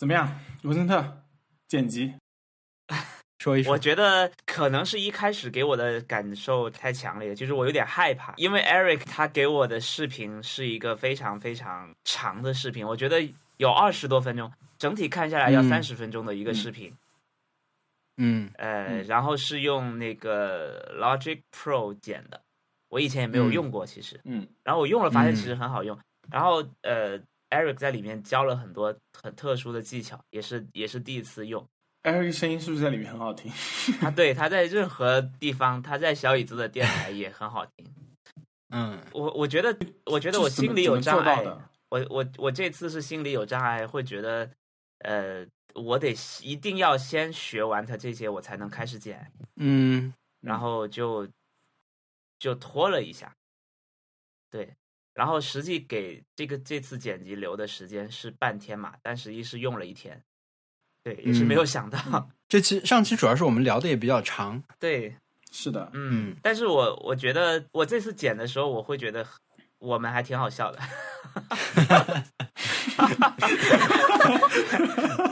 怎么样，罗森特剪辑？说一说，我觉得可能是一开始给我的感受太强烈，就是我有点害怕，因为 Eric 他给我的视频是一个非常非常长的视频，我觉得有二十多分钟，整体看下来要嗯。三十分钟的一个视频，嗯。呃，嗯然后是用那个 Logic Pro 剪的，我以前也没有嗯。用过，其实，嗯。然后我用了发现其嗯。实很好用，然后呃，Eric 在里面教了很多很特殊的技巧，也是也是第一次用。，Eric 声音是不是在里面很好听？他对他在任何地方，他在小椅子的电台也很好听。嗯我我觉得，我觉得我心里有障碍？我我我这次是心里有障碍，会觉得，呃，我得一定要先学完他这些，我才能开始剪，嗯然后就就拖了一下，对，然后实际给这个这次剪辑留的时间是半天嘛，但实际是用了一天，对，也是没有嗯想到，这期上期主要是我们聊的也比较长，对，是的，嗯嗯，但是我我觉得我这次剪的时候，我会觉得我们还挺好笑的。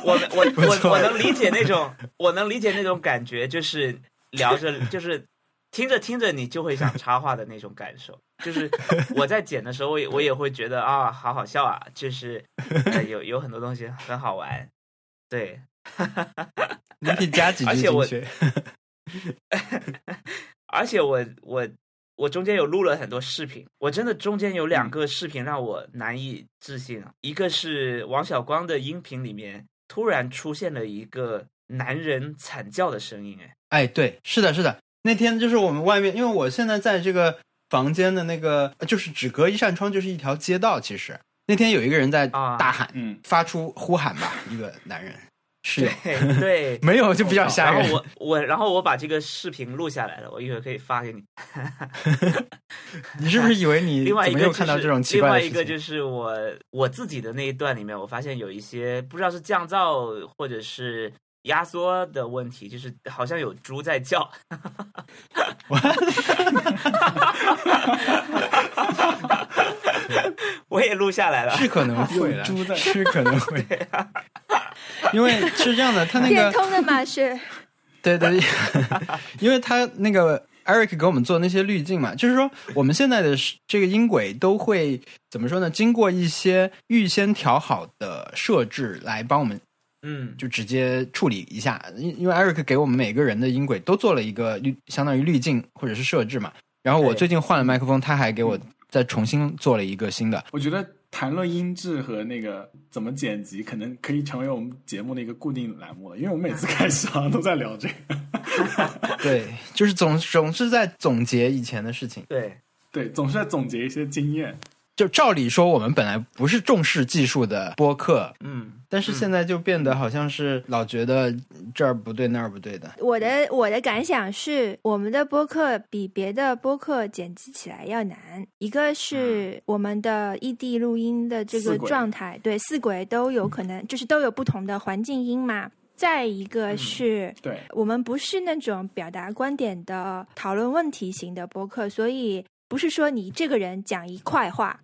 我们我我我能理解那种，我能理解那种感觉，就是聊着就是听着听着你就会想插话的那种感受。就是我在剪的时候，我也我也会觉得啊，好好笑啊，就是、呃、有有很多东西很好玩，对，你可以加几句而且我进去。而且我我我中间有录了很多视频，我真的中间有两个视频让我难以置信啊！一个是王小光的音频里面突然出现了一个男人惨叫的声音，哎，哎，对，是的，是的。那天就是我们外面，因为我现在在这个房间的那个，就是只隔一扇窗就是一条街道。其实那天有一个人在啊大喊，嗯，发出呼喊吧，一个男人是，对对。没有就比较吓人。然后我我然后我把这个视频录下来了，我一会儿可以发给你。你是不是以为你另外一个看到这种奇另？外一个就是我我自己的那一段里面，我发现有一些不知道是降噪或者是压缩的问题，就是好像有猪在叫。我也录下来了。是可能会的，猪在是可能会，因为是这样的，他那个电通的嘛是，对 对，因为他那个 Eric 给我们做那些滤镜嘛，就是说我们现在的这个音轨都会怎么说呢？经过一些预先调好的设置来帮我们嗯，就直接处理一下，因因为 Eric 给我们每个人的音轨都做了一个滤，相当于滤镜或者是设置嘛。然后我最近换了麦克风，他还给我再重新做了一个新的。我觉得谈论音质和那个怎么剪辑，可能可以成为我们节目的一个固定栏目了，因为我们每次 开始好像都在聊这个。对，就是总总是在总结以前的事情。对，对，总是在总结一些经验。就照理说，我们本来不是重视技术的播客，嗯，但是现在就变得好像是老觉得这儿不对那儿不对的。我的我的感想是，我们的播客比别的播客剪辑起来要难。一个是我们的异地录音的这个状态，对四轨都有可能，就是都有不同的环境音嘛。再一个是，对，我们不是那种表达观点的讨论问题型的播客，所以不是说你这个人讲一块话，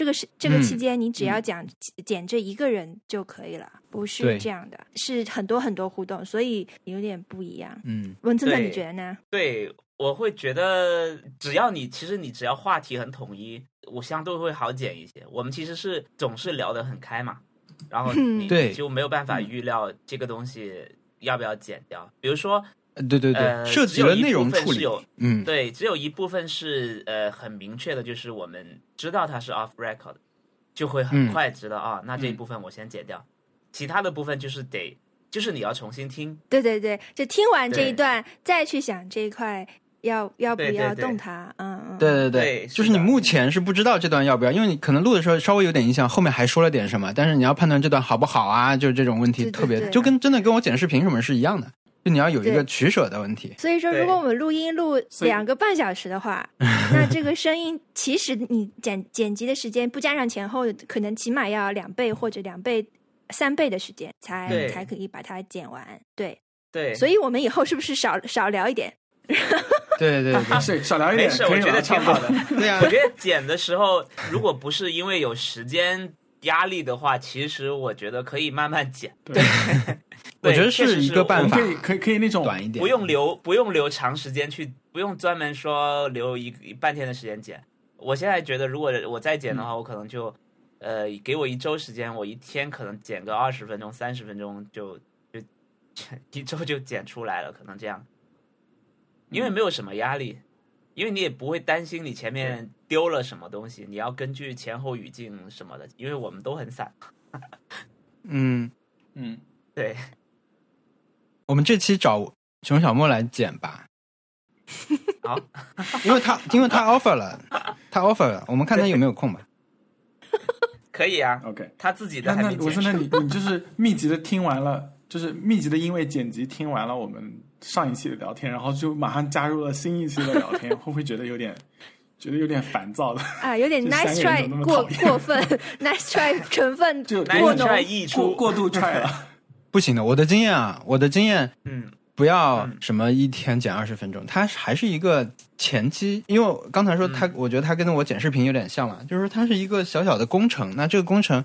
这个是这个嗯期间你只要讲剪这一个人就可以了，不是这样的，是很多很多互动，所以有点不一样。嗯，文森特，你觉得呢？对，我会觉得只要你其实你只要话题很统一，我相对会好剪一些。我们其实是总是聊得很开嘛，然后嗯 你对就没有办法预料这个东西要不要剪掉。比如说，呃对对对，呃涉及了内容处理。嗯，对，只有一部分是呃很明确的，就是我们知道它是 off record，就会很嗯快知道、啊，那这一嗯部分我先剪掉，其他的部分就是得就是你要重新听。对对对，就听完这一段，再去想这一块要要不要动它。嗯嗯，对对对就是是你目前是不知道这段要不要，因为你可能录的时候稍微有点影响，后面还说了点什么，但是你要判断这段好不好啊，就是这种问题对对特别，对就跟真的跟我剪视频什么是一样的，就你要有一个取舍的问题。所以说，如果我们录音录两个半小时的话，那这个声音其实你剪剪辑的时间不加上前后，可能起码要两倍或者两倍、三倍的时间才才可以把它剪完。对，对，所以我们以后是不是少少聊一点？对对对 是少聊一点，没事，我觉得挺好的。。对啊我，觉得剪的时候，如果不是因为有时间压力的话，其实我觉得可以慢慢减，对，我觉得是一个办法。可以可以可以那种短一点，不用留不用留长时间去，不用专门说留一一半天的时间减。我现在觉得，如果我再减的话，我可能就呃给我一周时间，我一天可能减个二十分钟、三十分钟就就 一周就减出来了，可能这样，因为没有什么压力，因为你也不会担心你前面丢了什么东西，你要根据前后语境什么的，因为我们都很散。嗯，嗯，对，我们这期找熊小莫来剪吧，好，因为他因为他 offer 了，他 offer 了，我们看他有没有空吧。可以啊，OK。他自己的那还没剪那我说，那你你就是密集的听完了，就是密集的因为剪辑听完了我们上一期的聊天，然后就马上加入了新一期的聊天，会不会觉得有点觉得有点烦躁的？啊，有点 nice try 过过分，nice try 成分 就来过浓。出来溢出，过度 try 了。不行的，我的经验啊，我的经验嗯不要嗯什么一天剪二十分钟，它还是一个前期，因为刚才说它，嗯我觉得它跟我剪视频有点像嘛，就是说它是一个小小的工程，那这个工程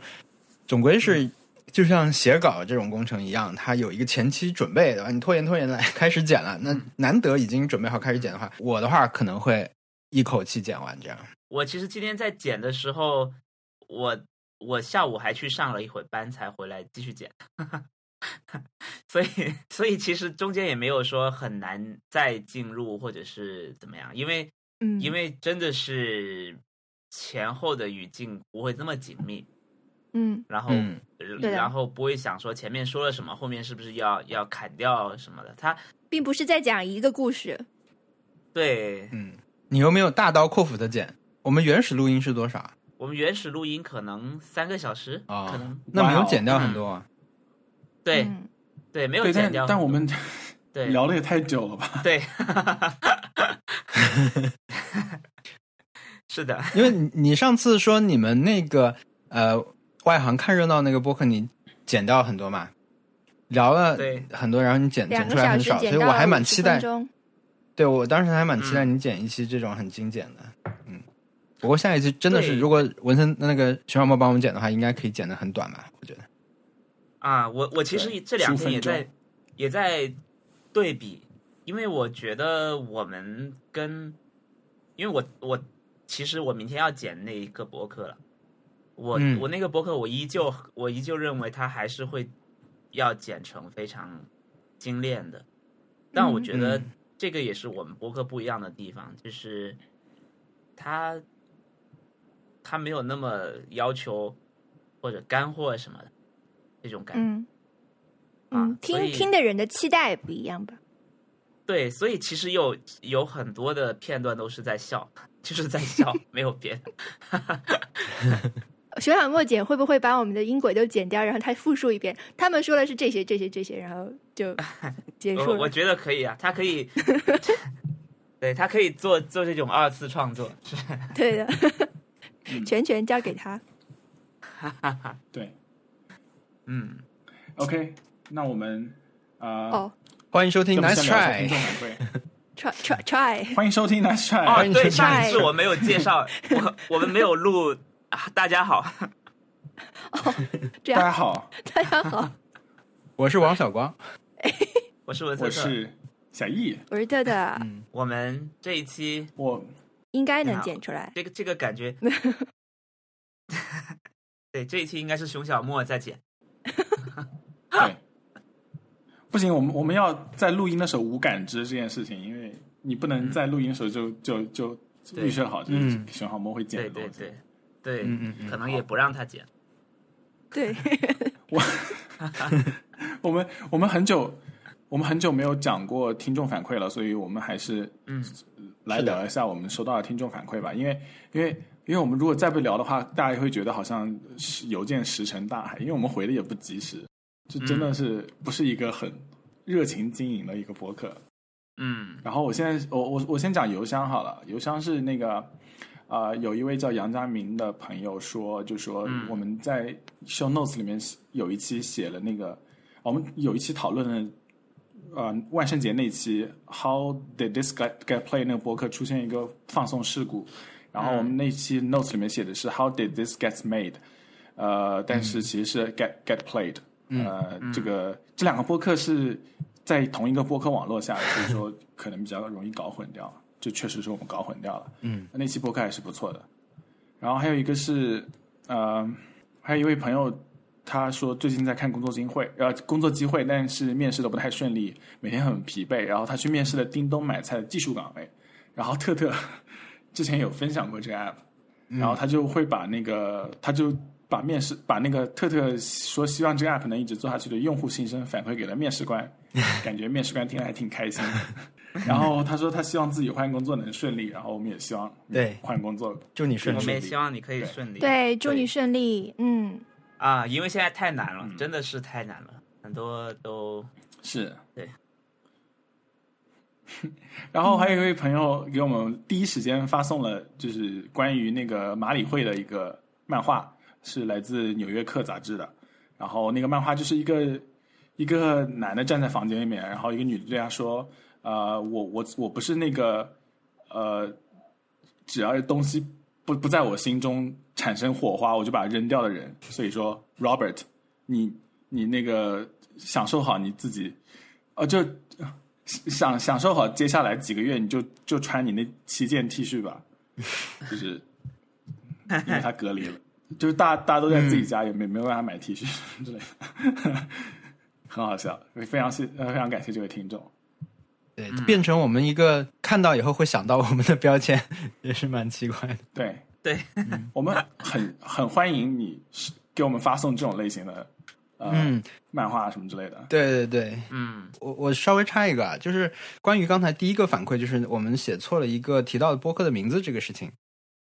总归是就像写稿这种工程一样，它有一个前期准备，对吧？你拖延拖延来 开始剪了，那难得已经准备好开始剪的话，我的话可能会一口气剪完这样。我其实今天在剪的时候，我我下午还去上了一会班，才回来继续剪。所以，所以其实中间也没有说很难再进入或者是怎么样，因为嗯，因为真的是前后的语境不会这么紧密，嗯然后、然后不会想说前面说了什么，后面是不是要要砍掉什么的。他并不是在讲一个故事。对嗯，你有没有大刀阔斧的剪？我们原始录音是多少啊？我们原始录音可能三个小时，啊可能那没有剪掉很多啊。对、嗯对没有剪掉但我们 对聊的也太久了吧？对，是的，因为你你上次说你们那个呃外行看热闹那个播客，你剪掉很多嘛，聊了对很多，然后你剪剪出来很少，所以我还蛮期待对我当时还蛮期待嗯你剪一期这种很精简的，嗯。不过下一期真的是，如果文森那个熊小莫帮我们剪的话，应该可以剪的很短吧？我觉得。啊，我我其实这两天也在也在对比，因为我觉得我们跟，因为我我其实我明天要剪那一个博客了，我、嗯我那个博客我依旧我依旧认为它还是会要剪成非常精炼的，但我觉得嗯这个也是我们博客不一样的地方，就是它它没有那么要求或者干货什么的这种感觉。嗯听听的人的期待也不一样吧？对，所以其实有有很多的片段都是在笑，就是在笑，没有别的。熊小莫剪会不会把我们的音轨都剪掉，然后他复述一遍？他们说的是这些、这些、这些，然后就 结束了。我我觉得可以啊，他可以，对他可以做做这种二次创作，是 对的，嗯全权交给他。对嗯，，OK，那我们呃，哦欢迎收听 Nice 先聊一下听 Try 众。反馈。，try try try，欢迎收听 Nice Try。哦，对，上一次我没有介绍，我我们没有录。啊大家好，哦这样大家好，大家好，我是王小光。我是文森特。我是小易。我是特特，嗯，我们这一期我应该能剪出来。这个这个感觉，对这一期应该是熊小莫在剪。对，不行，我们我们要在录音的时候无感知这件事情，因为你不能在录音的时候就就就对预设好，就是嗯熊小莫会剪的东西。对对，嗯嗯嗯可能也不让他剪。对，我 我们我们很久我们很久没有讲过听众反馈了，所以我们还是嗯。来聊一下我们收到的听众反馈吧。因为因为因为我们如果再不聊的话，大家会觉得好像是邮件石沉大海，因为我们回的也不及时，这真的是不是一个很热情经营的一个博客。嗯。然后我现在我我我先讲邮箱好了，邮箱是那个呃有一位叫杨家明的朋友说，就说嗯我们在 show notes 里面有一期写了那个，我们有一期讨论了。呃，万圣节那期 How did this get get play 那个博客出现一个放送事故，然后我们那期 notes 里面写的是 How did this gets made，呃，但是其实是 Get Get Played，呃，这个这两个播客是在同一个播客网络下，所以说可能比较容易搞混掉。就确实是我们搞混掉了。嗯，那期播客还是不错的。然后还有一个是，呃，还有一位朋友，他说最近在看工作机会，呃，工作机会，但是面试的不太顺利，每天很疲惫。然后他去面试了叮咚买菜的技术岗位，然后特特之前有分享过这个 app，然后他就会把那个，他就把面试，把那个特特说希望这个 app 能一直做下去的用户心声反馈给了面试官，感觉面试官听了还挺开心的。然后他说他希望自己换工作能顺利，然后我们也希望对换工作祝你顺利。我们也希望你可以顺利。对，祝你顺利。嗯，啊，因为现在太难了，真的是太难了，很多都是对。然后还有一位朋友给我们第一时间发送了，就是关于那个马里会的一个漫画，是来自《纽约客》杂志的。然后那个漫画就是一个一个男的站在房间里面，然后一个女的对他说：“呃，我我我不是那个呃，只要是东西不不在我心中产生火花，我就把它扔掉的人。所以说，Robert，你你那个享受好你自己，呃，就。”享享受好接下来几个月，你就就穿你那七件 T 恤吧，就是因为他隔离了，就是大大家都在自己家，也没没有办法买 T 恤之类的，很好笑，非常谢非常感谢这位听众。对，变成我们一个看到以后会想到我们的标签，也是蛮奇怪的。对对，我们很很欢迎你给我们发送这种类型的。嗯，漫画什么之类的。对对对，嗯，我我稍微插一个啊，就是关于刚才第一个反馈，就是我们写错了一个提到的播客的名字这个事情。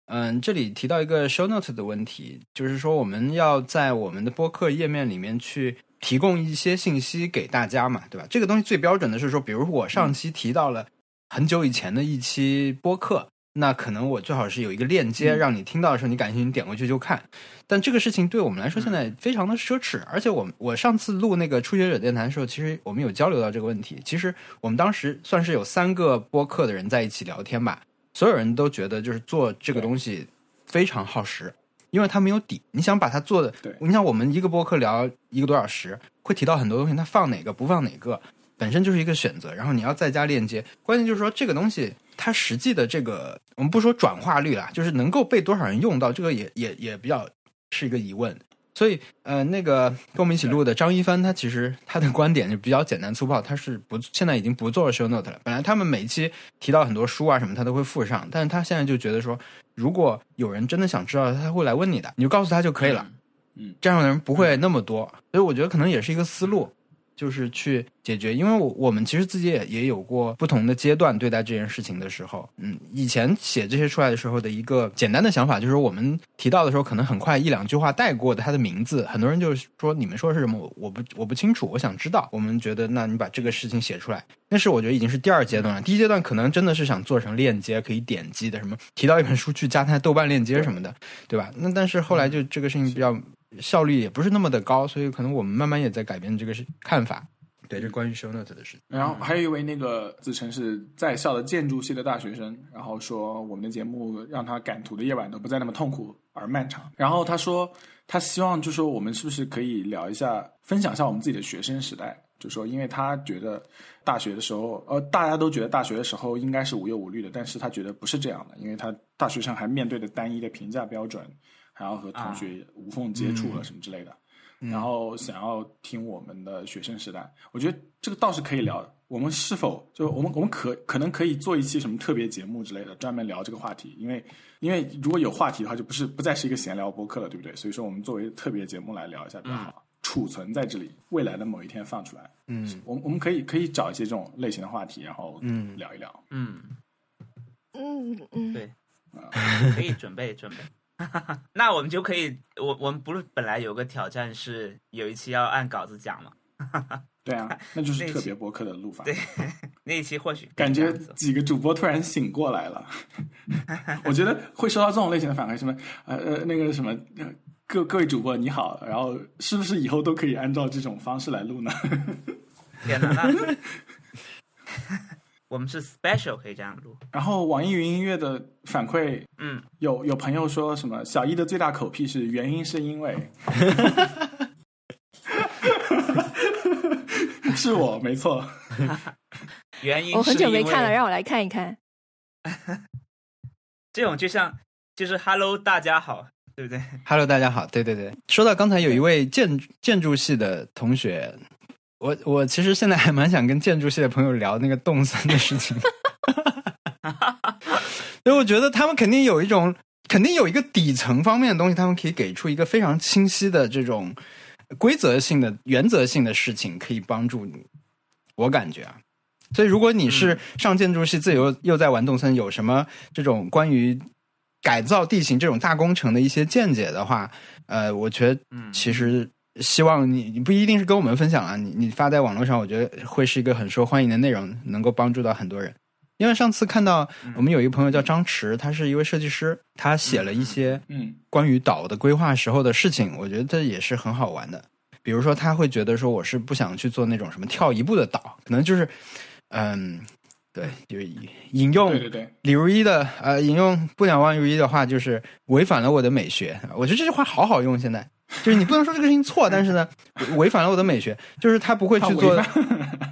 嗯，这里提到一个 show note 的问题，就是说我们要在我们的播客页面里面去提供一些信息给大家嘛，对吧？这个东西最标准的是说，比如我上期提到了很久以前的一期播客。那可能我最好是有一个链接，让你听到的时候你感兴趣，你点过去就看。但这个事情对我们来说现在非常的奢侈，而且我我上次录那个初学者电台的时候，其实我们有交流到这个问题。其实我们当时算是有三个播客的人在一起聊天吧，所有人都觉得就是做这个东西非常耗时，因为它没有底。你想把它做的，你想我们一个播客聊一个多小时，会提到很多东西，它放哪个不放哪个，本身就是一个选择。然后你要再加链接，关键就是说这个东西。它实际的这个，我们不说转化率啦，就是能够被多少人用到，这个也也也比较是一个疑问。所以，呃，那个跟我们一起录的张一帆，他其实他的观点就比较简单粗暴，他是不现在已经不做 show note 了。本来他们每一期提到很多书啊什么，他都会附上，但是他现在就觉得说，如果有人真的想知道，他会来问你的，你就告诉他就可以了。嗯，这样的人不会那么多，所以我觉得可能也是一个思路。就是去解决，因为我我们其实自己也也有过不同的阶段对待这件事情的时候，嗯，以前写这些出来的时候的一个简单的想法，就是我们提到的时候，可能很快一两句话带过的他的名字，很多人就是说你们说是什么，我我不我不清楚，我想知道。我们觉得，那你把这个事情写出来，那是我觉得已经是第二阶段了。第一阶段可能真的是想做成链接可以点击的，什么提到一本书去加他豆瓣链接什么的，对吧？那但是后来就这个事情比较效率也不是那么的高，所以可能我们慢慢也在改变这个是看法。对，这关于 show note 的事情。然后还有一位那个自称是在校的建筑系的大学生，然后说我们的节目让他赶图的夜晚都不再那么痛苦而漫长。然后他说他希望就说我们是不是可以聊一下，分享一下我们自己的学生时代。就说因为他觉得大学的时候，呃，大家都觉得大学的时候应该是无忧无虑的，但是他觉得不是这样的，因为他大学生还面对着单一的评价标准，还要和同学无缝接触了什么之类的。然后想要听我们的学生时代，我觉得这个倒是可以聊。我们是否就我们我们可可能可以做一期什么特别节目之类的，专门聊这个话题？因为因为如果有话题的话，就不是不再是一个闲聊播客了，对不对？所以说我们作为特别节目来聊一下比较好，储存在这里，未来的某一天放出来。嗯，我们我们可以可以找一些这种类型的话题，然后嗯聊一聊。嗯嗯嗯，对，可以准备准备。那我们就可以，我我们不是本来有个挑战是有一期要按稿子讲吗？对啊，那就是特别播客的录法。对，那一期或许感觉几个主播突然醒过来了。我觉得会收到这种类型的反馈，什么呃呃那个什么各各位主播你好，然后是不是以后都可以按照这种方式来录呢？天哪！我们是 special，可以这样录。然后网易云音乐的反馈嗯，有有朋友说什么小一的最大口癖是原因是因为，是我没错。原因我很久没看了，让我来看一看。这种就像就是 Hello 大家好，对不对？Hello，大家好。对对对，说到刚才有一位建建筑系的同学，我我其实现在还蛮想跟建筑系的朋友聊那个动森的事情，所以我觉得他们肯定有一种，肯定有一个底层方面的东西，他们可以给出一个非常清晰的这种规则性的、原则性的事情，可以帮助你。我感觉啊，所以如果你是上建筑系，自由又又在玩动森，有什么这种关于改造地形这种大工程的一些见解的话，呃，我觉得嗯，其实希望你你不一定是跟我们分享啊，你你发在网络上，我觉得会是一个很受欢迎的内容，能够帮助到很多人。因为上次看到我们有一个朋友叫张弛，他是一位设计师，他写了一些嗯关于岛的规划时候的事情，我觉得这也是很好玩的。比如说，他会觉得说我是不想去做那种什么跳一步的岛，可能就是嗯，对，就是引用对对对，李如一的呃，引用不讲万如一的话，就是违反了我的美学。我觉得这句话好好用，现在就是你不能说这个事情错，但是呢，违反了我的美学，就是他不会去做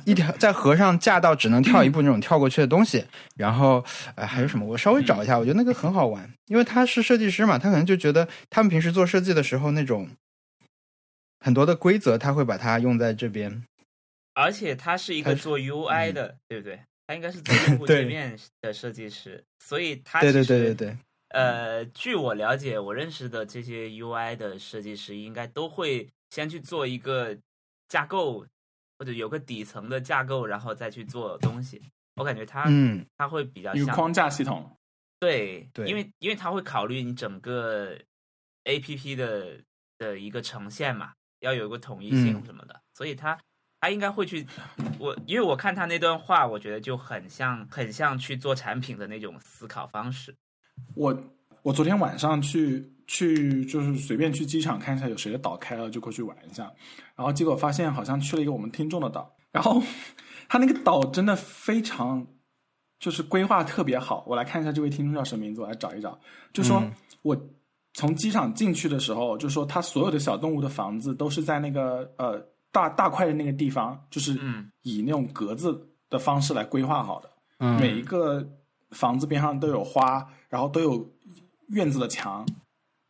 一条在河上架到只能跳一步那种跳过去的东西。然后呃，还有什么？我稍微找一下，我觉得那个很好玩，因为他是设计师嘛，他可能就觉得他们平时做设计的时候那种很多的规则，他会把它用在这边。而且他是一个做 UI 的，对不对？他应该是做用户 对界面的设计师，所以他对对对对对，呃，据我了解，我认识的这些 UI 的设计师应该都会先去做一个架构，或者有个底层的架构，然后再去做东西。我感觉他、嗯，他会比较像框架系统。对对因为因为他会考虑你整个 APP 的的一个呈现嘛，要有一个统一性嗯什么的，所以他他应该会去我因为我看他那段话，我觉得就很像很像去做产品的那种思考方式。我我昨天晚上去去就是随便去机场看一下有谁的岛开了，就过去玩一下，然后结果发现好像去了一个我们听众的岛，然后 他那个岛真的非常就是规划特别好。我来看一下这位听众叫什么名字，我来找一找。就说嗯我从机场进去的时候，就说他所有的小动物的房子都是在那个呃大大块的那个地方，就是嗯以那种格子的方式来规划好的。嗯每一个房子边上都有花，然后都有院子的墙，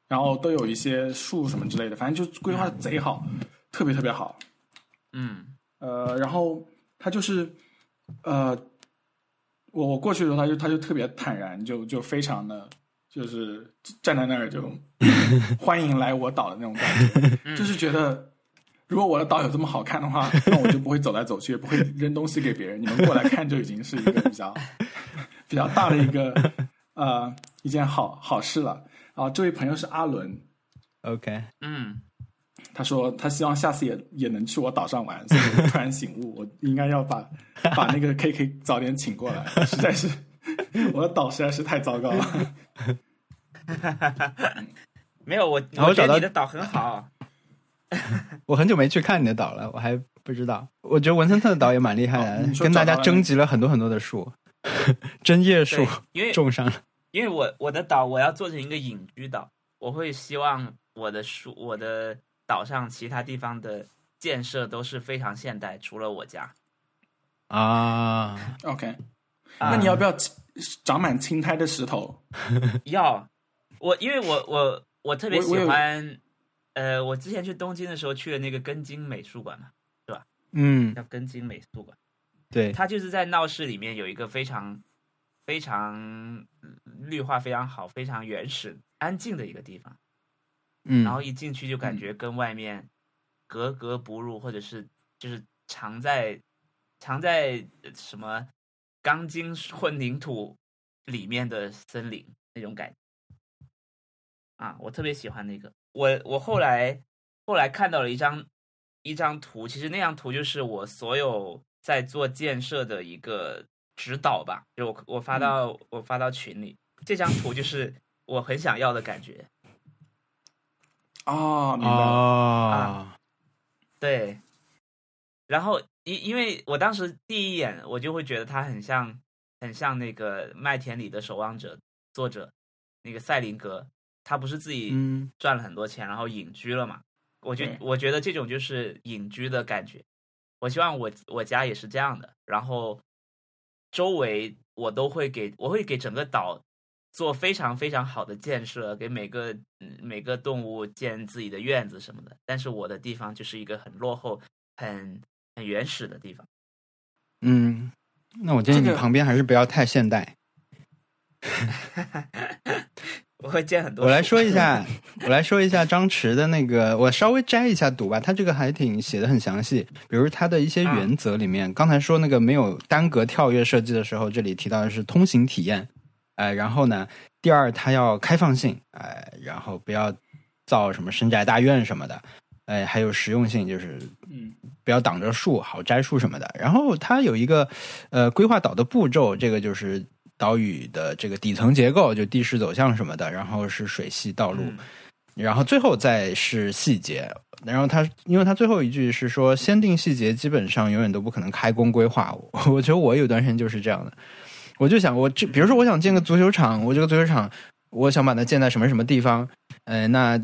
然后都有一些树什么之类的，反正就规划的贼好，特别特别好。嗯呃，然后他就是呃，我我过去的时候，他就他就特别坦然，就就非常的就是站在那儿就欢迎来我岛的那种感觉，就是觉得。如果我的岛有这么好看的话，那我就不会走来走去，也不会扔东西给别人。你们过来看就已经是一个比较比较大的一个 呃一件好好事了。啊，这位朋友是阿伦，OK，嗯，他说他希望下次也也能去我岛上玩，所以我突然醒悟，我应该要把把那个 K K 早点请过来，实在是 我的岛实在是太糟糕了。没有我，我找到我觉得你的岛很好。我很久没去看你的岛了，我还不知道。我觉得文森特的岛也蛮厉害的，哦跟大家征集了很多很多的树，针叶树对，因为种上了。因为我我的岛我要做成一个隐居岛，我会希望我的树我的岛上其他地方的建设都是非常现代，除了我家。啊，OK，啊那你要不要长满青苔的石头？要我，因为我我我特别喜欢，呃，我之前去东京的时候去了那个根津美术馆嘛，是吧嗯，叫根津美术馆，对，它就是在闹市里面有一个非常非常嗯绿化非常好、非常原始、安静的一个地方。嗯，然后一进去就感觉跟外面格格不入，或者是就是藏在藏在呃什么钢筋混凝土里面的森林那种感觉啊，我特别喜欢那个。我我后来后来看到了一张一张图，其实那张图就是我所有在做建设的一个指导吧，就我我发到、我发到群里，这张图就是我很想要的感觉。啊，明白了。哦，对，然后因因为我当时第一眼我就会觉得它很像很像那个《麦田里的守望者》作者那个赛林格，他不是自己嗯赚了很多钱，然后隐居了嘛？我觉我觉得这种就是隐居的感觉。我希望我我家也是这样的，然后周围我都会给我会给整个岛做非常非常好的建设，给每个嗯每个动物建自己的院子什么的。但是我的地方就是一个很落后、很很原始的地方。嗯，那我建议你旁边还是不要太现代。我会见很多。我来说一，下，我来说一下张弛的那个，我稍微摘一下读吧。他这个还挺写的很详细，比如他的一些原则里面，刚才说那个没有单格跳跃设计的时候，这里提到的是通行体验，哎、然后呢，第二它要开放性，哎、然后不要造什么深宅大院什么的，哎、还有实用性，就是嗯不要挡着树，好摘树什么的。然后它有一个呃规划岛的步骤，这个就是岛屿的这个底层结构，就地势走向什么的，然后是水系道路，嗯然后最后再是细节。然后他，因为他最后一句是说，先定细节，基本上永远都不可能开工规划。我我觉得我有段时间就是这样的，我就想，我这比如说我想建个足球场，我这个足球场，我想把它建在什么什么地方，呃，那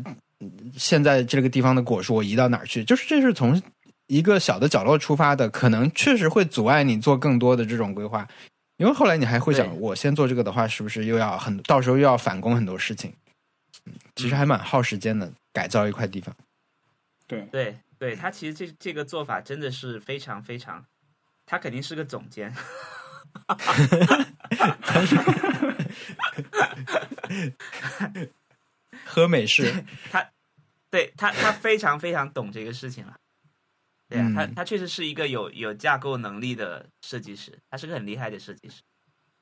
现在这个地方的果树我移到哪儿去？就是这是从一个小的角落出发的，可能确实会阻碍你做更多的这种规划。因为后来你还会想，我先做这个的话，是不是又要很到时候又要返工很多事情？嗯，其实还蛮耗时间的，改造一块地方。对，对对，他其实这这个做法真的是非常非常，他肯定是个总监。喝美式，他 对他，他非常非常懂这个事情了。对啊，他嗯他确实是一个有有架构能力的设计师，他是个很厉害的设计师。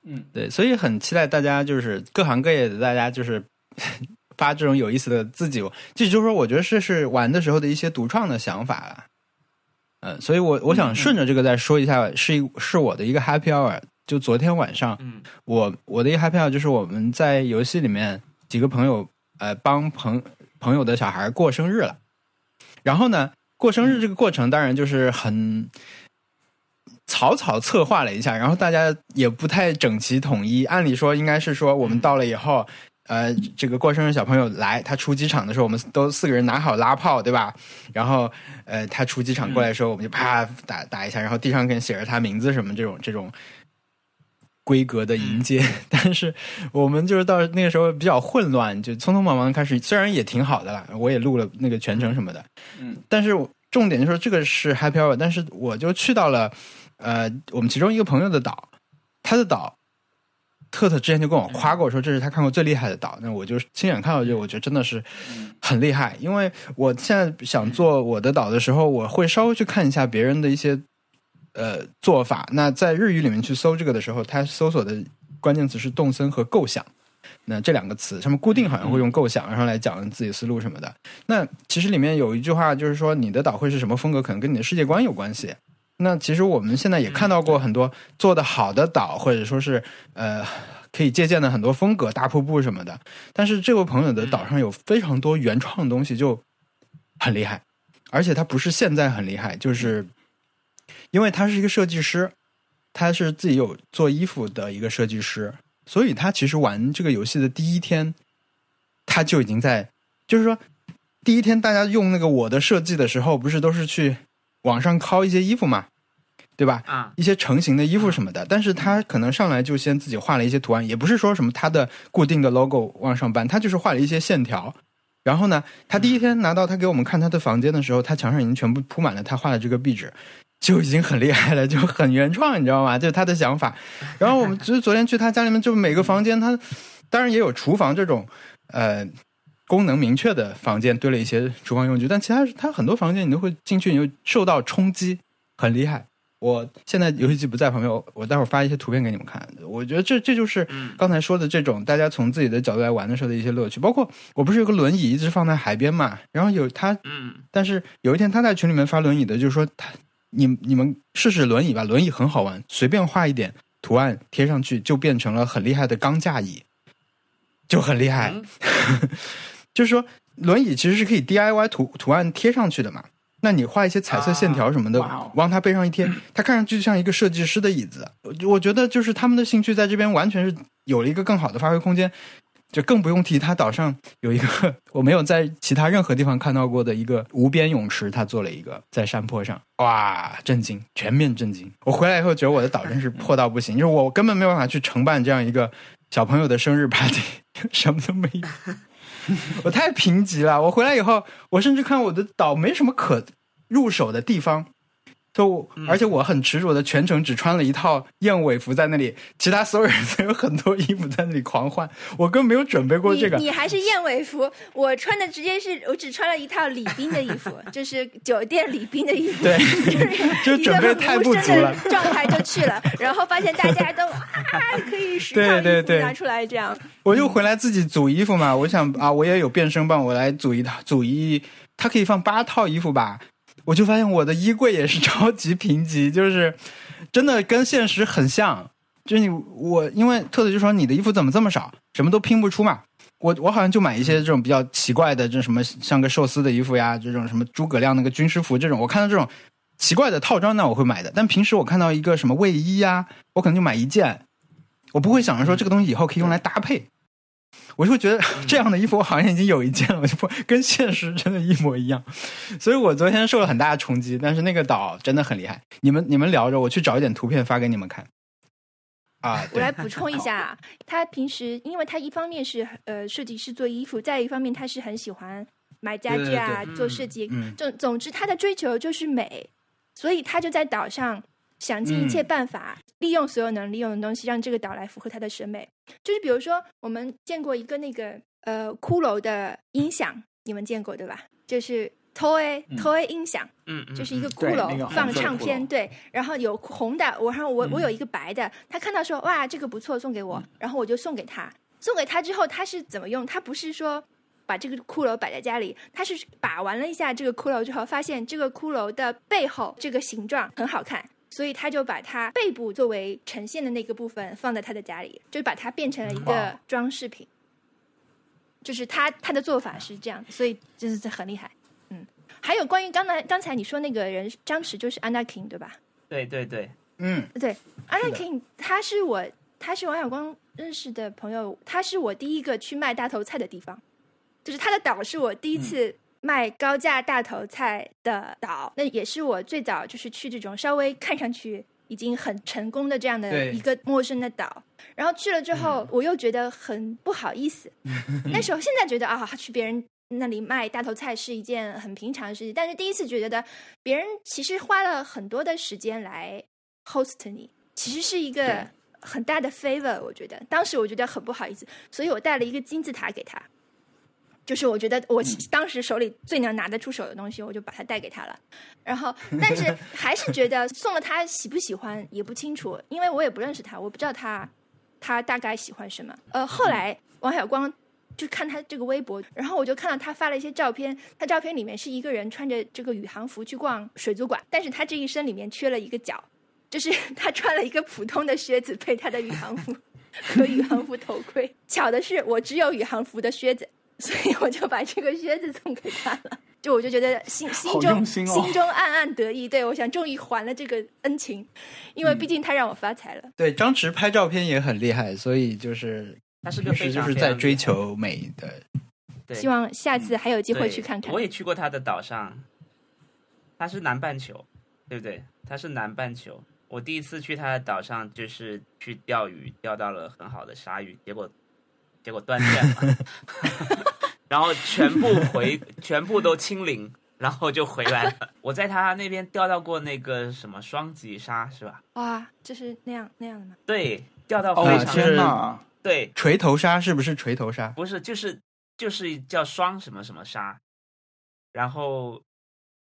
嗯对，所以很期待大家就是各行各业的大家就是 发这种有意思的自己，这就是说，我觉得这是玩的时候的一些独创的想法了。嗯，所以我我想顺着这个再说一下，是一是我的一个 happy hour。就昨天晚上，嗯我我的一个 happy hour 就是我们在游戏里面几个朋友呃帮朋朋友的小孩过生日了，然后呢过生日这个过程当然就是很草草策划了一下，然后大家也不太整齐统一。按理说应该是说我们到了以后，呃，这个过生日小朋友来，他出机场的时候，我们都四个人拿好拉炮，对吧？然后呃，他出机场过来的时候，我们就啪打打一下，然后地上可能写着他名字什么这种这种规格的迎接。但是我们就是到那个时候比较混乱，就匆匆忙忙的开始，虽然也挺好的啦，我也录了那个全程什么的，嗯，但是重点就是说这个是 happy hour，但是我就去到了呃我们其中一个朋友的岛，他的岛。特特之前就跟我夸过，说这是他看过最厉害的岛。那我就亲眼看到这，我觉得真的是很厉害。因为我现在想做我的岛的时候，我会稍微去看一下别人的一些呃做法。那在日语里面去搜这个的时候，它搜索的关键词是动森和构想。那这两个词，他们固定好像会用构想，然后来讲自己思路什么的。那其实里面有一句话，就是说你的岛会是什么风格，可能跟你的世界观有关系。那其实我们现在也看到过很多做的好的岛，或者说是呃可以借鉴的很多风格，大瀑布什么的。但是这位朋友的岛上有非常多原创的东西，就很厉害。而且他不是现在很厉害，就是因为他是一个设计师，他是自己有做衣服的一个设计师，所以他其实玩这个游戏的第一天，他就已经在，就是说第一天大家用那个我的设计的时候，不是都是去网上拷一些衣服嘛，对吧？啊，一些成型的衣服什么的，但是他可能上来就先自己画了一些图案，也不是说什么他的固定的 logo 往上搬，他就是画了一些线条。然后呢，他第一天拿到他给我们看他的房间的时候，他墙上已经全部铺满了他画的这个壁纸，就已经很厉害了，就很原创，你知道吗？就是他的想法。然后我们其实 昨天去他家里面，就每个房间他当然也有厨房这种呃功能明确的房间，堆了一些厨房用具，但其他他很多房间你都会进去，你就受到冲击，很厉害。我现在游戏机不在旁边，我我待会儿发一些图片给你们看。我觉得这这就是嗯刚才说的这种大家从自己的角度来玩的时候的一些乐趣。包括我不是有个轮椅一直放在海边嘛，然后有他，嗯但是有一天他在群里面发轮椅的，就是说他你你们试试轮椅吧，轮椅很好玩，随便画一点图案贴上去，就变成了很厉害的钢架椅，就很厉害。嗯 就是说轮椅其实是可以 DIY 图图案贴上去的嘛。那你画一些彩色线条什么的，往它背上一贴，它看上去就像一个设计师的椅子。我我觉得就是他们的兴趣在这边完全是有了一个更好的发挥空间，就更不用提他岛上有一个 我没有在其他任何地方看到过的一个无边泳池，他做了一个在山坡上，哇，震惊，全面震惊！我回来以后觉得我的岛真是破到不行，就是我根本没有办法去承办这样一个小朋友的生日 party，什么都没有。我太贫瘠了。我回来以后，我甚至看我的岛没什么可入手的地方，就而且我很执着的全程只穿了一套燕尾服在那里，其他所有人都有很多衣服在那里狂换，我根本没有准备过这个你。你还是燕尾服，我穿的直接是我只穿了一套礼宾的衣服，就是酒店礼宾的衣服，对就就是准备太不足了状态就去了，然后发现大家都啊可以十对套衣对对服拿出来这样，我就回来自己组衣服嘛，我想啊，我也有变声棒，我来组一套，组一，它可以放八套衣服吧。我就发现我的衣柜也是超级贫瘠，就是 真的跟现实很像。就是你我，因为特特就说你的衣服怎么这么少，什么都拼不出嘛。我我好像就买一些这种比较奇怪的，这什么 像个寿司的衣服呀，这种什么诸葛亮那个军师服这种，我看到这种奇怪的套装，那我会买的。但平时我看到一个什么卫衣呀，我可能就买一件，我不会想着说这个东西以后可以用来搭配。我就会觉得 这样的衣服我好像已经有一件了，我就不跟现实真的一模一样，所以我昨天受了很大的冲击。但是那个岛真的很厉害，你们你们聊着，我去找一点图片发给你们看。啊，我来补充一下啊，他平时因为他一方面是呃设计师做衣服，再一方面他是很喜欢买家具啊，对对做设计。嗯总总之，他的追求就是美，所以他就在岛上想尽一切嗯办法，利用所有能利用的东西，让这个岛来符合他的审美。就是比如说，我们见过一个那个呃骷髅的音响，你们见过对吧？就是 toy toy 音响。嗯，嗯就是一个骷髅、放唱片，对，然后有红的，我然后我、嗯我有一个白的，他看到说哇这个不错，送给我，然后我就送给他，送给他之后他是怎么用？他不是说把这个骷髅摆在家里，他是把玩了一下这个骷髅之后，发现这个骷髅的背后这个形状很好看。所以他就把它背部作为呈现的那个部分放在他的家里，就把它变成了一个装饰品。就是他他的做法是这样，所以就是很厉害。嗯，还有关于刚才刚才你说那个人张弛就是 Anna King 对吧？对对对，嗯对 King 他是我他是王小光认识的朋友，他是我第一个去卖大头菜的地方，就是他的岛是我第一次卖高价大头菜的岛，那也是我最早就是去这种稍微看上去已经很成功的这样的一个陌生的岛，然后去了之后，我又觉得很不好意思。那时候现在觉得啊，去别人那里卖大头菜是一件很平常的事情，但是第一次觉得别人其实花了很多的时间来 host 你，其实是一个很大的 favor。我觉得当时我觉得很不好意思，所以我带了一个金字塔给他。就是我觉得我当时手里最能拿得出手的东西，我就把它带给他了。然后，但是 还是觉得送了他喜不喜欢也不清楚，因为我也不认识他，我不知道他他大概喜欢什么。呃，后来王小光就看他这个微博，然后我就看到他发了一些照片，他照片里面是一个人穿着这个宇航服去逛水族馆，但是他这一身里面缺了一个角，就是 他穿了一个普通的靴子配他的宇航服 和宇航服头盔。巧的是，我只有宇航服的靴子。所以我就把这个靴子送给他了，就我就觉得心心中、心哦心中暗暗得意，对我想终于还了这个恩情，因为毕竟他让我发财了。对，张弛拍照片也很厉害，所以就是他是个非常就是在追求美的。对希望下次还有机会去看看我。也去过他的岛上，他是南半球，对不对？他是南半球。我第一次去他的岛上，就是去钓鱼，钓到了很好的鲨鱼，结果结果断线了，然后全部回，全部都清零，然后就回来了。我在他那边钓到过那个什么双极鲨，是吧？哇，就是那样那样的吗？对，钓到哦非常、天哪！对，锤头鲨是不是锤头鲨？不是，就是就是叫双什么什么鲨，然后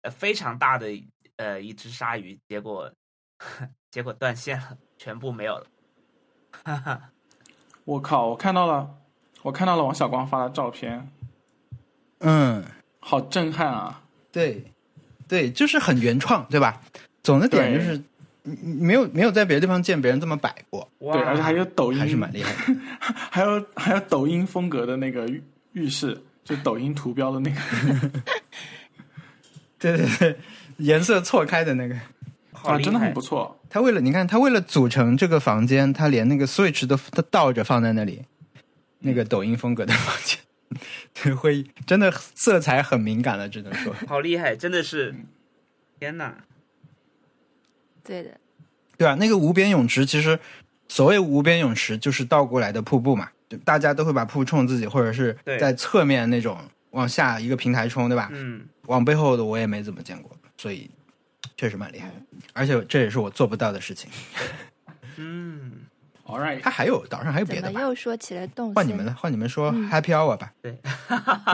呃非常大的呃一只鲨鱼，结果 结果断线了，全部没有了。哈哈，我靠！我看到了，我看到了王小光发的照片，嗯，好震撼啊！对，对，就是很原创，对吧？总的点就是没有没有在别的地方见别人这么摆过，哇对，而且还有抖音，还是蛮厉害的。还有还有抖音风格的那个浴浴室，就抖音图标的那个。对对对，颜色错开的那个。啊，真的很不！错。他为了你看，他为了组成这个房间，他连那个 Switch 都都倒着放在那里，那个抖音风格的房间，对，会真的色彩很敏感了，只能说。好厉害，真的是，天哪！对的，对啊，那个无边泳池其实所谓无边泳池就是倒过来的瀑布嘛，就大家都会把瀑布冲自己，或者是在侧面那种往下一个平台冲，对吧？嗯，往背后的我也没怎么见过，所以确实蛮厉害的，而且这也是我做不到的事情。嗯，All right，它还有岛上还有别的吧？怎么又说起了动？换你们了，换你们说嗯 Happy Hour 吧。对，